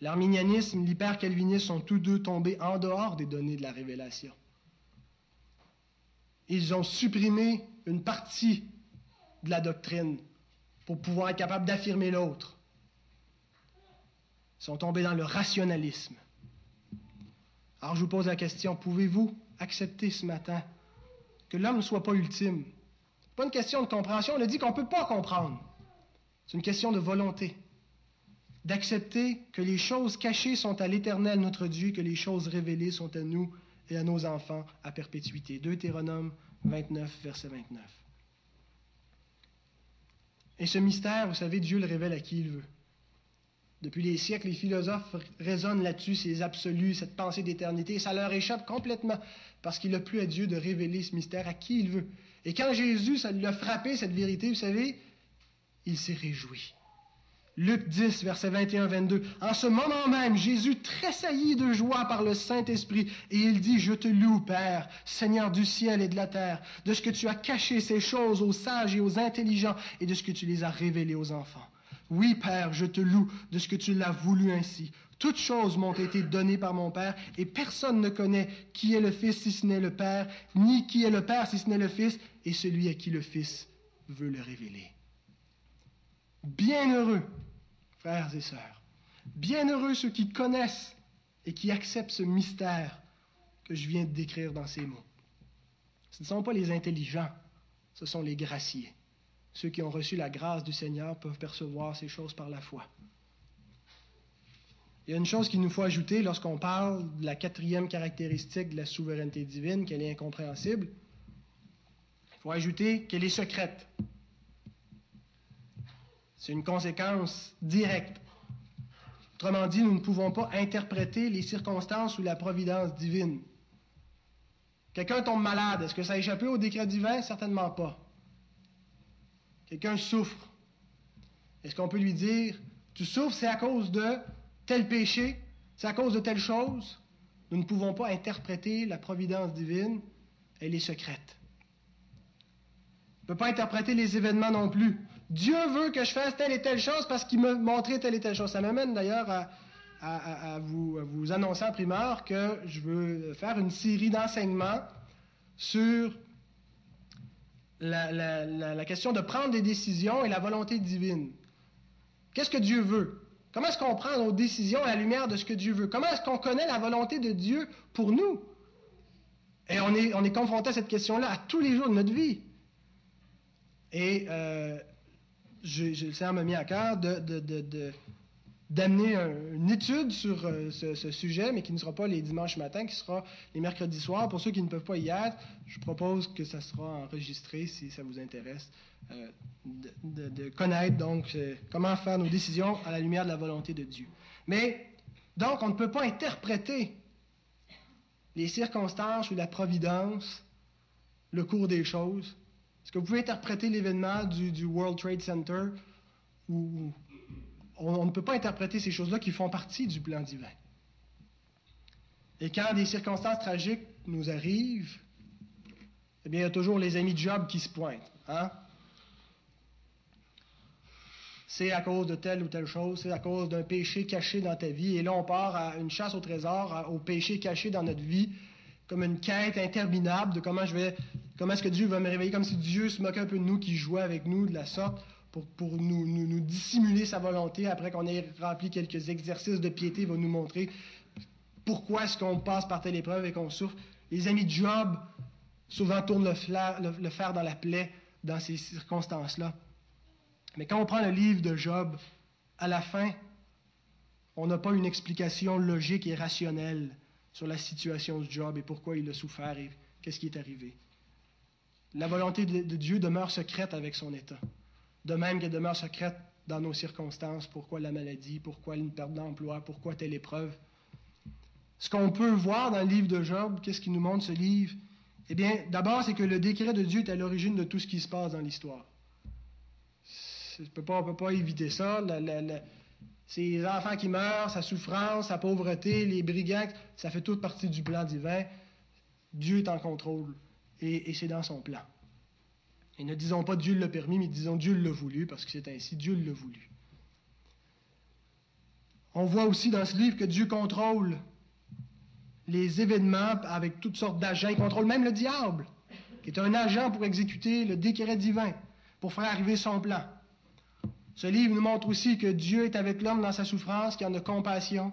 L'arminianisme, l'hyper-calvinisme sont tous deux tombés en dehors des données de la révélation. Ils ont supprimé une partie de la doctrine pour pouvoir être capable d'affirmer l'autre sont tombés dans le rationalisme. Alors je vous pose la question, pouvez-vous accepter ce matin que l'homme ne soit pas ultime Ce pas une question de compréhension, on a dit qu'on ne peut pas comprendre. C'est une question de volonté. D'accepter que les choses cachées sont à l'Éternel notre Dieu, que les choses révélées sont à nous et à nos enfants à perpétuité. Deutéronome 29, verset 29. Et ce mystère, vous savez, Dieu le révèle à qui il veut. Depuis les siècles, les philosophes raisonnent là-dessus, ces absolus, cette pensée d'éternité, ça leur échappe complètement, parce qu'il n'a plus à Dieu de révéler ce mystère à qui il veut. Et quand Jésus, ça l'a frappé, cette vérité, vous savez, il s'est réjoui. Luc 10, verset 21-22. En ce moment même, Jésus tressaillit de joie par le Saint-Esprit, et il dit, Je te loue, Père, Seigneur du ciel et de la terre, de ce que tu as caché ces choses aux sages et aux intelligents, et de ce que tu les as révélées aux enfants. Oui, Père, je te loue de ce que tu l'as voulu ainsi. Toutes choses m'ont été données par mon Père, et personne ne connaît qui est le Fils si ce n'est le Père, ni qui est le Père si ce n'est le Fils, et celui à qui le Fils veut le révéler. Bienheureux, frères et sœurs, bienheureux ceux qui connaissent et qui acceptent ce mystère que je viens de décrire dans ces mots. Ce ne sont pas les intelligents, ce sont les graciés. Ceux qui ont reçu la grâce du Seigneur peuvent percevoir ces choses par la foi. Il y a une chose qu'il nous faut ajouter lorsqu'on parle de la quatrième caractéristique de la souveraineté divine, qu'elle est incompréhensible. Il faut ajouter qu'elle est secrète. C'est une conséquence directe. Autrement dit, nous ne pouvons pas interpréter les circonstances ou la providence divine. Quelqu'un tombe malade, est-ce que ça a échappé au décret divin? Certainement pas. Quelqu'un souffre. Est-ce qu'on peut lui dire, tu souffres, c'est à cause de tel péché, c'est à cause de telle chose? Nous ne pouvons pas interpréter la providence divine, elle est secrète. On ne peut pas interpréter les événements non plus. Dieu veut que je fasse telle et telle chose parce qu'il m'a montré telle et telle chose. Ça m'amène d'ailleurs à, vous, vous, annoncer en primeur que je veux faire une série d'enseignements sur la, question de prendre des décisions et la volonté divine. Qu'est-ce que Dieu veut? Comment est-ce qu'on prend nos décisions à la lumière de ce que Dieu veut? Comment est-ce qu'on connaît la volonté de Dieu pour nous? Et on est, on est confronté à cette question-là à tous les jours de notre vie. Et euh, je, le Seigneur m'a mis à cœur de, d'amener une étude sur euh, ce, sujet, mais qui ne sera pas les dimanches matins, qui sera les mercredis soirs. Pour ceux qui ne peuvent pas y être, je propose que ça sera enregistré si ça vous intéresse, euh, de, connaître donc euh, comment faire nos décisions à la lumière de la volonté de Dieu. Mais donc, on ne peut pas interpréter les circonstances ou la providence, le cours des choses. Est-ce que vous pouvez interpréter l'événement du World Trade Center ou on, ne peut pas interpréter ces choses-là qui font partie du plan divin. Et quand des circonstances tragiques nous arrivent, eh bien, il y a toujours les amis de Job qui se pointent. Hein? C'est à cause de telle ou telle chose, c'est à cause d'un péché caché dans ta vie. Et là, on part à une chasse au trésor, au péché caché dans notre vie, comme une quête interminable de comment je vais, comment est-ce que Dieu va me réveiller, comme si Dieu se moquait un peu de nous, qui jouait avec nous de la sorte pour, nous, dissimuler sa volonté, après qu'on ait rempli quelques exercices de piété, va nous montrer pourquoi est-ce qu'on passe par telle épreuve et qu'on souffre. Les amis de Job souvent tournent le, le fer dans la plaie dans ces circonstances-là. Mais quand on prend le livre de Job, à la fin, on n'a pas une explication logique et rationnelle sur la situation de Job et pourquoi il a souffert et qu'est-ce qui est arrivé. La volonté de Dieu demeure secrète avec son état de même qu'elle demeure secrète dans nos circonstances, pourquoi la maladie, pourquoi une perte d'emploi, pourquoi telle épreuve. Ce qu'on peut voir dans le livre de Job, qu'est-ce qui nous montre ce livre? Eh bien, d'abord, c'est que le décret de Dieu est à l'origine de tout ce qui se passe dans l'histoire. On ne peut pas éviter ça. ces enfants qui meurent, sa souffrance, sa pauvreté, les brigands, ça fait toute partie du plan divin. Dieu est en contrôle et c'est dans son plan. Et ne disons pas Dieu l'a permis, mais disons Dieu l'a voulu, parce que c'est ainsi, Dieu l'a voulu. On voit aussi dans ce livre que Dieu contrôle les événements avec toutes sortes d'agents. Il contrôle même le diable, qui est un agent pour exécuter le décret divin, pour faire arriver son plan. Ce livre nous montre aussi que Dieu est avec l'homme dans sa souffrance, qu'il en a compassion,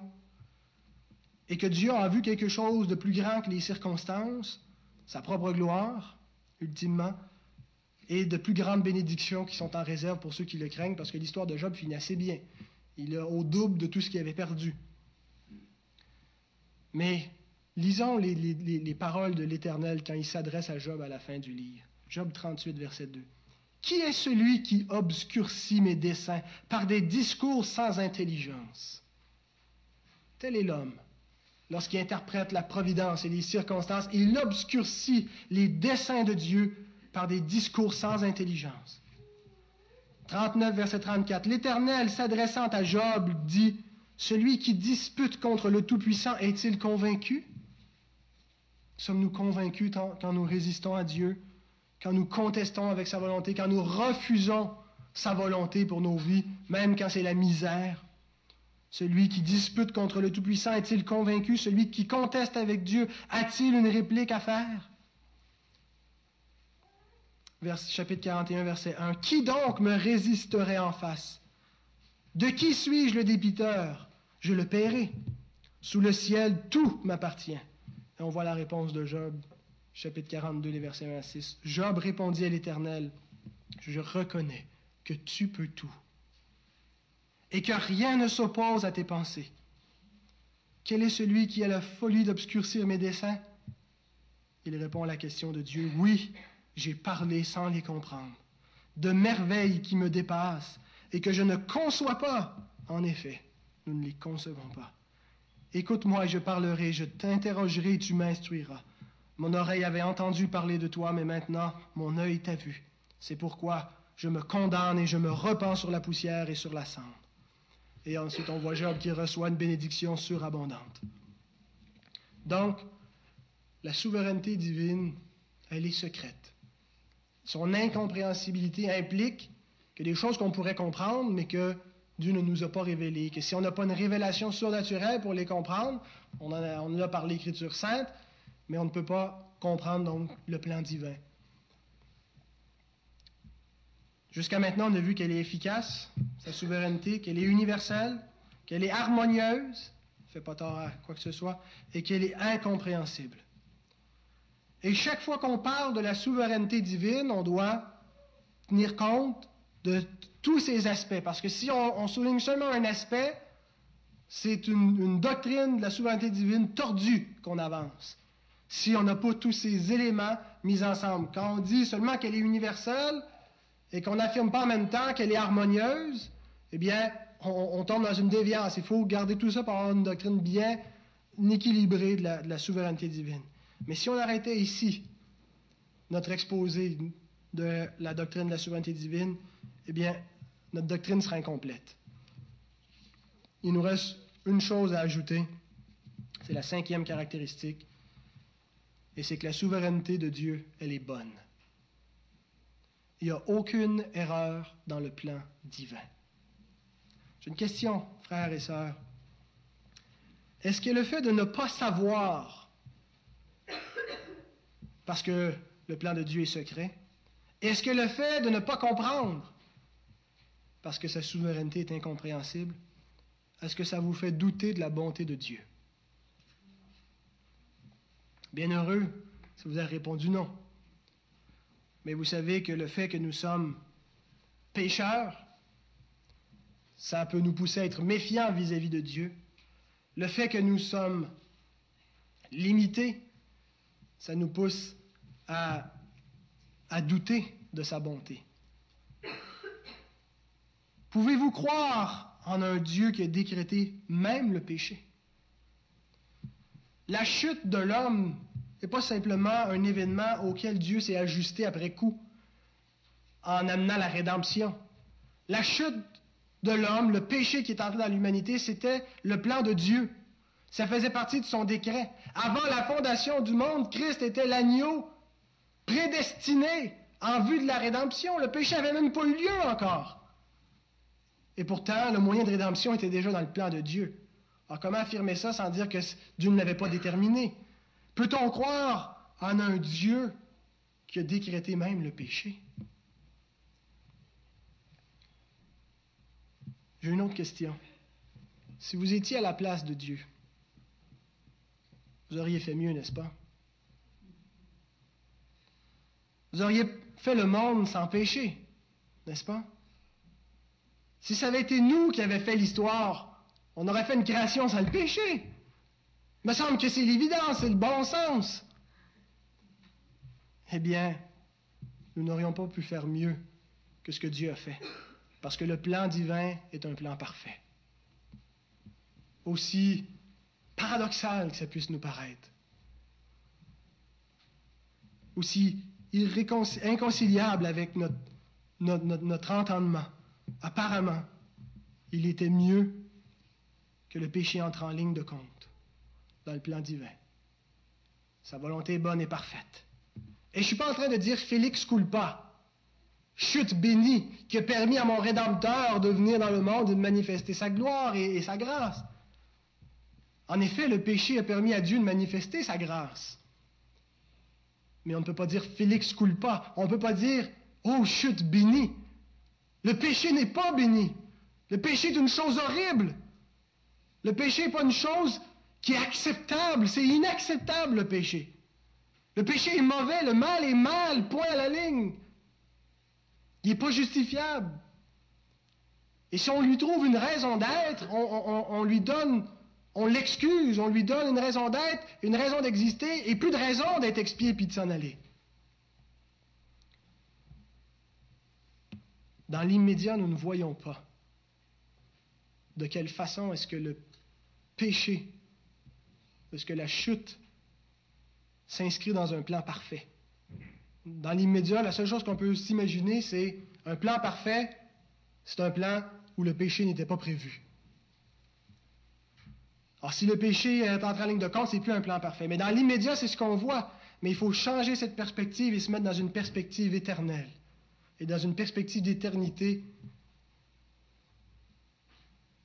et que Dieu a vu quelque chose de plus grand que les circonstances, sa propre gloire, ultimement, et de plus grandes bénédictions qui sont en réserve pour ceux qui le craignent, parce que l'histoire de Job finit assez bien. Il a au double de tout ce qu'il avait perdu. Mais lisons les, les paroles de l'Éternel quand il s'adresse à Job à la fin du livre. Job 38, verset 2. Qui est celui qui obscurcit mes desseins par des discours sans intelligence? Tel est l'homme. Lorsqu'il interprète la providence et les circonstances, il obscurcit les desseins de Dieu par des discours sans intelligence. 39, verset 34. L'Éternel, s'adressant à Job, dit, Celui qui dispute contre le Tout-Puissant est-il convaincu? Sommes-nous convaincus quand nous résistons à Dieu, quand nous contestons avec sa volonté, quand nous refusons sa volonté pour nos vies, même quand c'est la misère? Celui qui dispute contre le Tout-Puissant est-il convaincu? Celui qui conteste avec Dieu a-t-il une réplique à faire? Chapitre 41, verset 1. Qui donc me résisterait en face? De qui suis-je le débiteur? Je le paierai. Sous le ciel, tout m'appartient. Et on voit la réponse de Job, chapitre 42, les versets 1 à 6. Job répondit à l'Éternel, je reconnais que tu peux tout et que rien ne s'oppose à tes pensées. Quel est celui qui a la folie d'obscurcir mes desseins? Il répond à la question de Dieu, oui, j'ai parlé sans les comprendre, de merveilles qui me dépassent et que je ne conçois pas. En effet, nous ne les concevons pas. Écoute-moi et je parlerai, je t'interrogerai et tu m'instruiras. Mon oreille avait entendu parler de toi, mais maintenant mon œil t'a vu. C'est pourquoi je me condamne et je me repens sur la poussière et sur la cendre. Et ensuite, on voit Job qui reçoit une bénédiction surabondante. Donc, la souveraineté divine, elle est secrète. Son incompréhensibilité implique que des choses qu'on pourrait comprendre, mais que Dieu ne nous a pas révélées, que si on n'a pas une révélation surnaturelle pour les comprendre, on en a, a par l'Écriture sainte, mais on ne peut pas comprendre donc le plan divin. Jusqu'à maintenant, on a vu qu'elle est efficace, sa souveraineté, qu'elle est universelle, qu'elle est harmonieuse, fait pas tort à quoi que ce soit, et qu'elle est incompréhensible. Et chaque fois qu'on parle de la souveraineté divine, on doit tenir compte de tous ces aspects, parce que si on, souligne seulement un aspect, c'est une, doctrine de la souveraineté divine tordue qu'on avance. Si on n'a pas tous ces éléments mis ensemble, quand on dit seulement qu'elle est universelle, et qu'on n'affirme pas en même temps qu'elle est harmonieuse, eh bien, on, tombe dans une déviance. Il faut garder tout ça pour avoir une doctrine bien équilibrée de la, souveraineté divine. Mais si on arrêtait ici notre exposé de la doctrine de la souveraineté divine, eh bien, notre doctrine serait incomplète. Il nous reste une chose à ajouter, c'est la cinquième caractéristique, et c'est que la souveraineté de Dieu, elle est bonne. Il n'y a aucune erreur dans le plan divin. J'ai une question, frères et sœurs. Est-ce que le fait de ne pas savoir, parce que le plan de Dieu est secret, est-ce que le fait de ne pas comprendre, parce que sa souveraineté est incompréhensible, est-ce que ça vous fait douter de la bonté de Dieu? Bienheureux si vous avez répondu non. Mais vous savez que le fait que nous sommes pécheurs, ça peut nous pousser à être méfiants vis-à-vis de Dieu. Le fait que nous sommes limités, ça nous pousse à, douter de sa bonté. Pouvez-vous croire en un Dieu qui a décrété même le péché? La chute de l'homme n'est pas simplement un événement auquel Dieu s'est ajusté après coup en amenant la rédemption. La chute de l'homme, le péché qui est entré dans l'humanité, c'était le plan de Dieu. Ça faisait partie de son décret. Avant la fondation du monde, Christ était l'agneau prédestiné en vue de la rédemption. Le péché n'avait même pas eu lieu encore. Et pourtant, le moyen de rédemption était déjà dans le plan de Dieu. Alors comment affirmer ça sans dire que Dieu ne l'avait pas déterminé? Peut-on croire en un Dieu qui a décrété même le péché? J'ai une autre question. Si vous étiez à la place de Dieu, vous auriez fait mieux, n'est-ce pas? Vous auriez fait le monde sans péché, n'est-ce pas? Si ça avait été nous qui avions fait l'histoire, on aurait fait une création sans le péché. Il me semble que c'est l'évidence, c'est le bon sens. Eh bien, nous n'aurions pas pu faire mieux que ce que Dieu a fait, parce que le plan divin est un plan parfait. Aussi paradoxal que ça puisse nous paraître, aussi inconciliable avec notre, entendement, apparemment, il était mieux que le péché entre en ligne de compte dans le plan divin. Sa volonté est bonne et parfaite. Et je ne suis pas en train de dire Félix culpa, chute bénie, qui a permis à mon Rédempteur de venir dans le monde et de manifester sa gloire et sa grâce. En effet, le péché a permis à Dieu de manifester sa grâce. Mais on ne peut pas dire Félix culpa. On ne peut pas dire Oh, chute bénie. Le péché n'est pas béni. Le péché est une chose horrible. Le péché n'est pas une chose qui est acceptable. C'est inacceptable le péché. Le péché est mauvais, le mal est mal, point à la ligne. Il n'est pas justifiable. Et si on lui trouve une raison d'être, on, lui donne, on l'excuse, on lui donne une raison d'être, une raison d'exister, et plus de raison d'être expié puis de s'en aller. Dans l'immédiat, nous ne voyons pas de quelle façon est-ce que le péché parce que la chute s'inscrit dans un plan parfait. Dans l'immédiat, la seule chose qu'on peut s'imaginer, c'est un plan parfait, c'est un plan où le péché n'était pas prévu. Alors, si le péché est en ligne de compte, c'est plus un plan parfait. Mais dans l'immédiat, c'est ce qu'on voit. Mais il faut changer cette perspective et se mettre dans une perspective éternelle et dans une perspective d'éternité.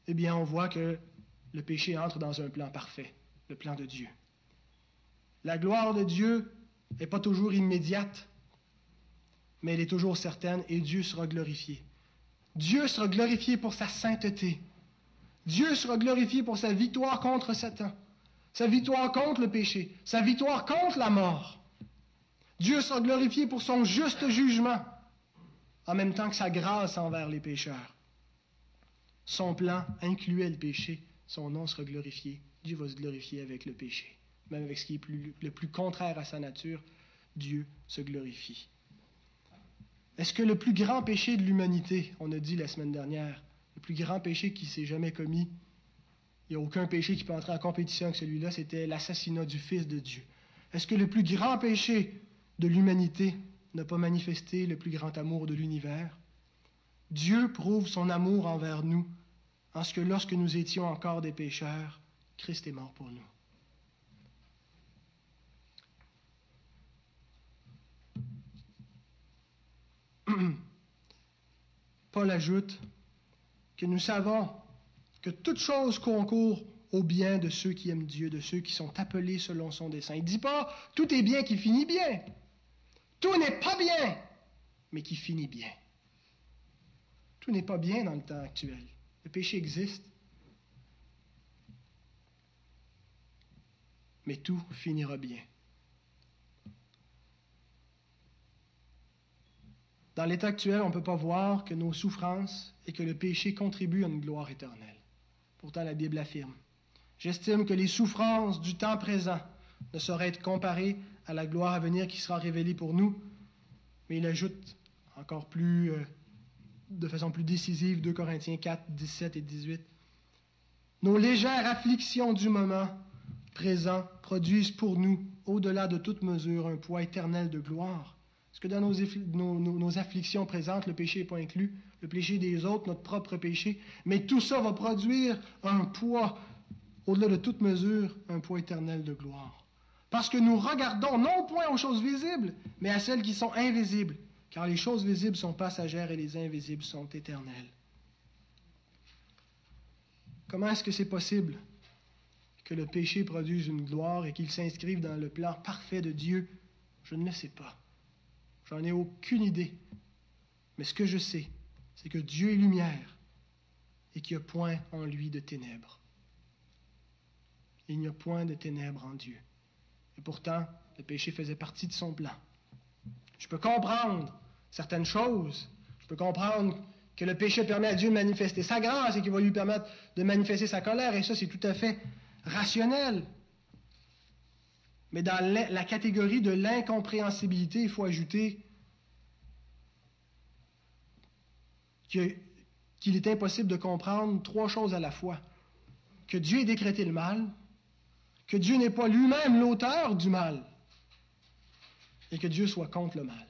Eh bien, on voit que le péché entre dans un plan parfait, le plan de Dieu. La gloire de Dieu n'est pas toujours immédiate, mais elle est toujours certaine et Dieu sera glorifié. Dieu sera glorifié pour sa sainteté. Dieu sera glorifié pour sa victoire contre Satan, sa victoire contre le péché, sa victoire contre la mort. Dieu sera glorifié pour son juste jugement, en même temps que sa grâce envers les pécheurs. Son plan incluait le péché, son nom sera glorifié. Dieu va se glorifier avec le péché. Même avec ce qui est le plus contraire à sa nature, Dieu se glorifie. Est-ce que le plus grand péché de l'humanité, on a dit la semaine dernière, le plus grand péché qui s'est jamais commis, il n'y a aucun péché qui peut entrer en compétition avec celui-là, c'était l'assassinat du Fils de Dieu. Est-ce que le plus grand péché de l'humanité n'a pas manifesté le plus grand amour de l'univers? Dieu prouve son amour envers nous en ce que lorsque nous étions encore des pécheurs, Christ est mort pour nous. Paul ajoute que nous savons que toute chose concourt au bien de ceux qui aiment Dieu, de ceux qui sont appelés selon son dessein. Il ne dit pas tout est bien qui finit bien. Tout n'est pas bien, mais qui finit bien. Tout n'est pas bien dans le temps actuel. Le péché existe. Mais tout finira bien. Dans l'état actuel, on ne peut pas voir que nos souffrances et que le péché contribuent à une gloire éternelle. Pourtant, la Bible affirme. J'estime que les souffrances du temps présent ne sauraient être comparées à la gloire à venir qui sera révélée pour nous. Mais il ajoute encore plus, euh, de façon plus décisive, 2 Corinthiens 4, 17 et 18. Nos légères afflictions du moment présent produisent pour nous, au-delà de toute mesure, un poids éternel de gloire est-ce que dans nos, afflictions présentes, le péché n'est pas inclus, le péché des autres, notre propre péché, mais tout ça va produire un poids, au-delà de toute mesure, un poids éternel de gloire. Parce que nous regardons non point aux choses visibles, mais à celles qui sont invisibles, car les choses visibles sont passagères et les invisibles sont éternelles. Comment est-ce que c'est possible que le péché produise une gloire et qu'il s'inscrive dans le plan parfait de Dieu? Je ne le sais pas. J'en ai aucune idée. Mais ce que je sais, c'est que Dieu est lumière et qu'il n'y a point en lui de ténèbres. Il n'y a point de ténèbres en Dieu. Et pourtant, le péché faisait partie de son plan. Je peux comprendre certaines choses. Je peux comprendre que le péché permet à Dieu de manifester sa grâce et qu'il va lui permettre de manifester sa colère. Et ça, c'est tout à fait rationnel. Mais dans la catégorie de l'incompréhensibilité, il faut ajouter qu'il est impossible de comprendre trois choses à la fois. Que Dieu ait décrété le mal, que Dieu n'est pas lui-même l'auteur du mal, et que Dieu soit contre le mal.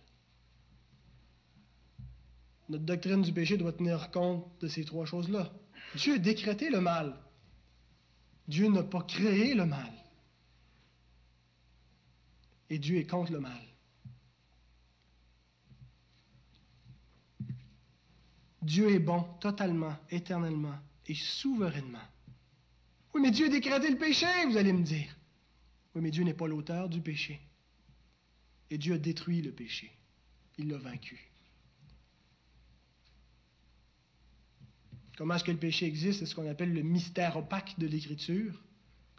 Notre doctrine du péché doit tenir compte de ces trois choses-là. Dieu a décrété le mal. Dieu n'a pas créé le mal et Dieu est contre le mal. Dieu est bon totalement, éternellement et souverainement. Oui, mais Dieu a décrété le péché, vous allez me dire. Oui, mais Dieu n'est pas l'auteur du péché. Et Dieu a détruit le péché. Il l'a vaincu. Comment est-ce que le péché existe? C'est ce qu'on appelle le mystère opaque de l'Écriture.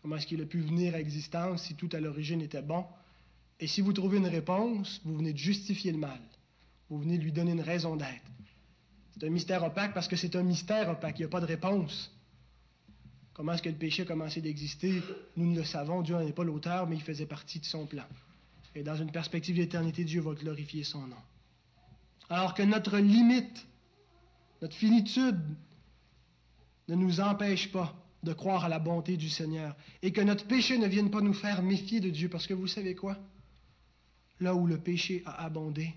Comment est-ce qu'il a pu venir à existence si tout à l'origine était bon? Et si vous trouvez une réponse, vous venez de justifier le mal. Vous venez de lui donner une raison d'être. C'est un mystère opaque parce que c'est un mystère opaque. Il n'y a pas de réponse. Comment est-ce que le péché a commencé d'exister? Nous ne le savons. Dieu n'en est pas l'auteur, mais il faisait partie de son plan. Et dans une perspective d'éternité, Dieu va glorifier son nom. Alors que notre limite, notre finitude ne nous empêche pas de croire à la bonté du Seigneur et que notre péché ne vienne pas nous faire méfier de Dieu. Parce que vous savez quoi? Là où le péché a abondé,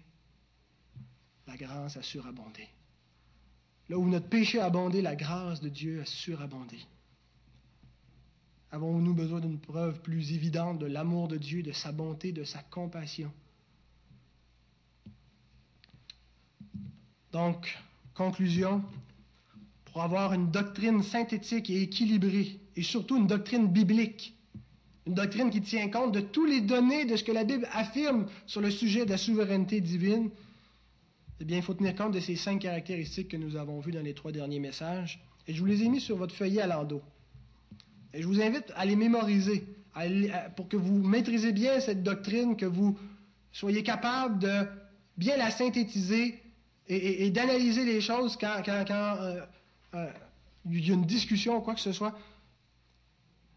la grâce a surabondé. Là où notre péché a abondé, la grâce de Dieu a surabondé. Avons-nous besoin d'une preuve plus évidente de l'amour de Dieu, de sa bonté, de sa compassion? Donc, conclusion, pour avoir une doctrine synthétique et équilibrée, et surtout une doctrine biblique, une doctrine qui tient compte de tous les données de ce que la Bible affirme sur le sujet de la souveraineté divine, eh bien, il faut tenir compte de ces cinq caractéristiques que nous avons vues dans les trois derniers messages. Et je vous les ai mis sur votre feuillet à l'endos. Et je vous invite à les mémoriser, pour que vous maîtrisez bien cette doctrine, que vous soyez capable de bien la synthétiser et, d'analyser les choses quand, euh, euh, il y a une discussion ou quoi que ce soit.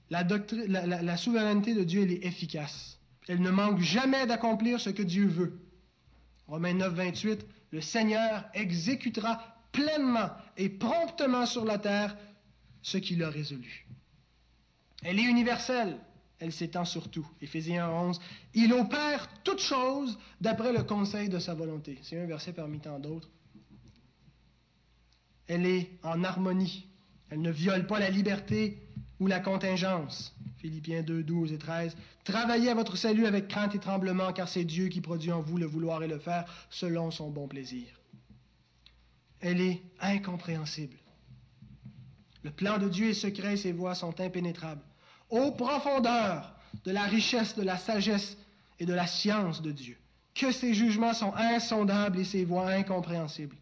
La, doctrine, la souveraineté de Dieu, elle est efficace. Elle ne manque jamais d'accomplir ce que Dieu veut. Romains 9, 28, le Seigneur exécutera pleinement et promptement sur la terre ce qu'il a résolu. Elle est universelle, elle s'étend sur tout. Éphésiens 11, il opère toutes choses d'après le conseil de sa volonté. C'est un verset parmi tant d'autres. Elle est en harmonie. Elle ne viole pas la liberté ou la contingence. Philippiens 2, 12 et 13. Travaillez à votre salut avec crainte et tremblement, car c'est Dieu qui produit en vous le vouloir et le faire selon son bon plaisir. Elle est incompréhensible. Le plan de Dieu est secret et ses voies sont impénétrables. Ô profondeur de la richesse, de la sagesse et de la science de Dieu, que ses jugements sont insondables et ses voies incompréhensibles.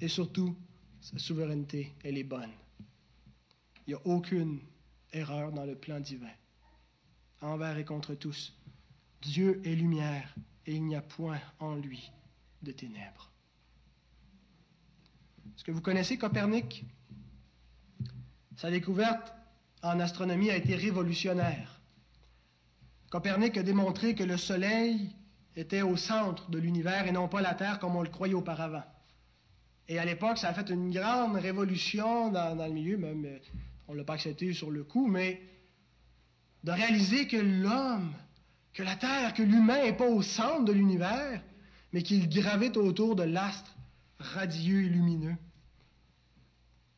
Et surtout, sa souveraineté, elle est bonne. Il n'y a aucune erreur dans le plan divin, envers et contre tous. Dieu est lumière et il n'y a point en lui de ténèbres. Est-ce que vous connaissez Copernic? Sa découverte en astronomie a été révolutionnaire. Copernic a démontré que le Soleil était au centre de l'univers et non pas la Terre comme on le croyait auparavant. Et à l'époque, ça a fait une grande révolution dans, le milieu, même euh, on ne l'a pas accepté sur le coup, mais de réaliser que l'homme, que la Terre, que l'humain n'est pas au centre de l'univers, mais qu'il gravite autour de l'astre radieux et lumineux.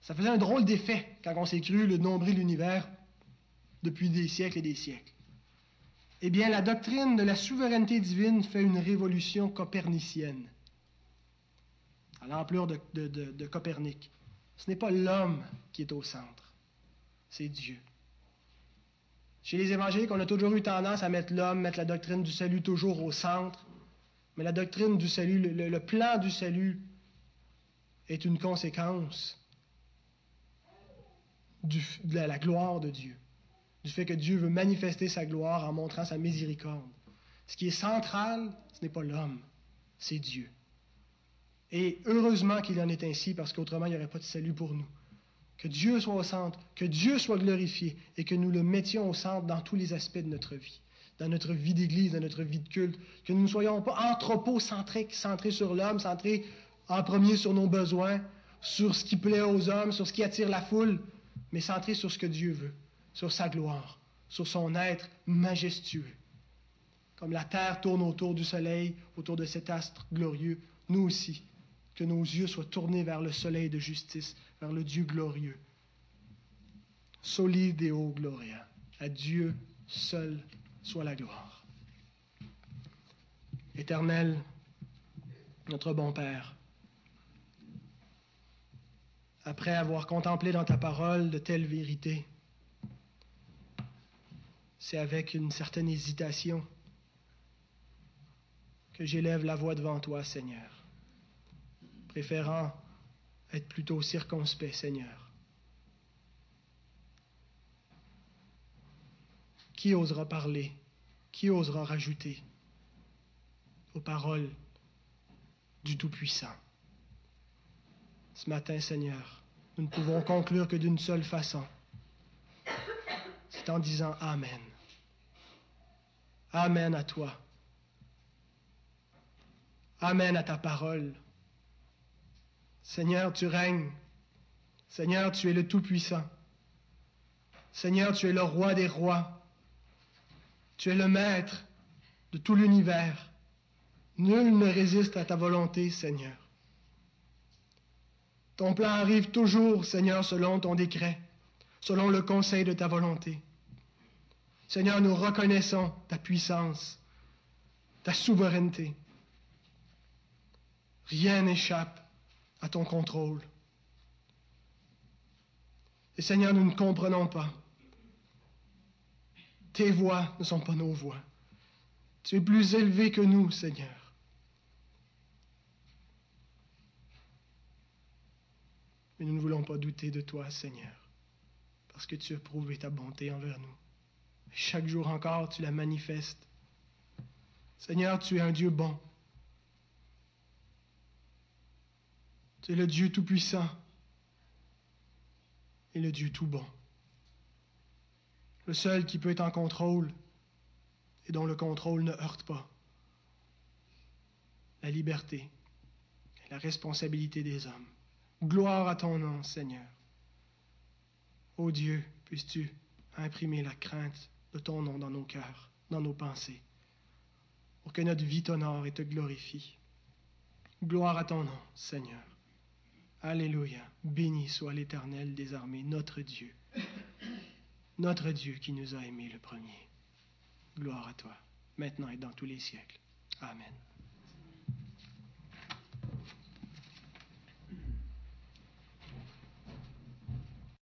Ça faisait un drôle d'effet quand on s'est cru le nombril l'univers depuis des siècles et des siècles. Eh bien, la doctrine de la souveraineté divine fait une révolution copernicienne, à l'ampleur de Copernic. Ce n'est pas l'homme qui est au centre, c'est Dieu. Chez les évangéliques, on a toujours eu tendance à mettre l'homme, mettre la doctrine du salut toujours au centre. Mais la doctrine du salut, le, plan du salut est une conséquence de la gloire de Dieu, du fait que Dieu veut manifester sa gloire en montrant sa miséricorde. Ce qui est central, ce n'est pas l'homme, c'est Dieu. Et heureusement qu'il en est ainsi, parce qu'autrement, il n'y aurait pas de salut pour nous. Que Dieu soit au centre, que Dieu soit glorifié et que nous le mettions au centre dans tous les aspects de notre vie, dans notre vie d'Église, dans notre vie de culte, que nous ne soyons pas anthropocentriques, centrés sur l'homme, centrés en premier sur nos besoins, sur ce qui plaît aux hommes, sur ce qui attire la foule, mais centrés sur ce que Dieu veut, sur sa gloire, sur son être majestueux. Comme la terre tourne autour du soleil, autour de cet astre glorieux, nous aussi, que nos yeux soient tournés vers le soleil de justice, vers le Dieu glorieux. Soli Deo Gloria. À Dieu seul soit la gloire. Éternel, notre bon Père, après avoir contemplé dans ta parole de telles vérités, c'est avec une certaine hésitation que j'élève la voix devant toi, Seigneur, préférant être plutôt circonspect, Seigneur. Qui osera parler? Qui osera rajouter aux paroles du Tout-Puissant? Ce matin, Seigneur, nous ne pouvons conclure que d'une seule façon. C'est en disant Amen. Amen à toi. Amen à ta parole. Seigneur, tu règnes. Seigneur, tu es le Tout-Puissant. Seigneur, tu es le roi des rois. Tu es le maître de tout l'univers. Nul ne résiste à ta volonté, Seigneur. Ton plan arrive toujours, Seigneur, selon ton décret. selon le conseil de ta volonté. Seigneur, nous reconnaissons ta puissance, ta souveraineté. Rien n'échappe à ton contrôle. Et Seigneur, nous ne comprenons pas. Tes voix ne sont pas nos voix. Tu es plus élevé que nous, Seigneur. Mais nous ne voulons pas douter de toi, Seigneur, parce que tu as prouvé ta bonté envers nous. Chaque jour encore, tu la manifestes. Seigneur, tu es un Dieu bon. Tu le Dieu tout-puissant et le Dieu tout bon. Le seul qui peut être en contrôle et dont le contrôle ne heurte pas. La liberté et la responsabilité des hommes. Gloire à ton nom, Seigneur. Ô Dieu, puisses-tu imprimer la crainte de ton nom dans nos cœurs, dans nos pensées, pour que notre vie t'honore et te glorifie. Gloire à ton nom, Seigneur. Alléluia. Béni soit l'Éternel des armées, notre Dieu. Notre Dieu qui nous a aimés le premier. Gloire à toi, maintenant et dans tous les siècles. Amen.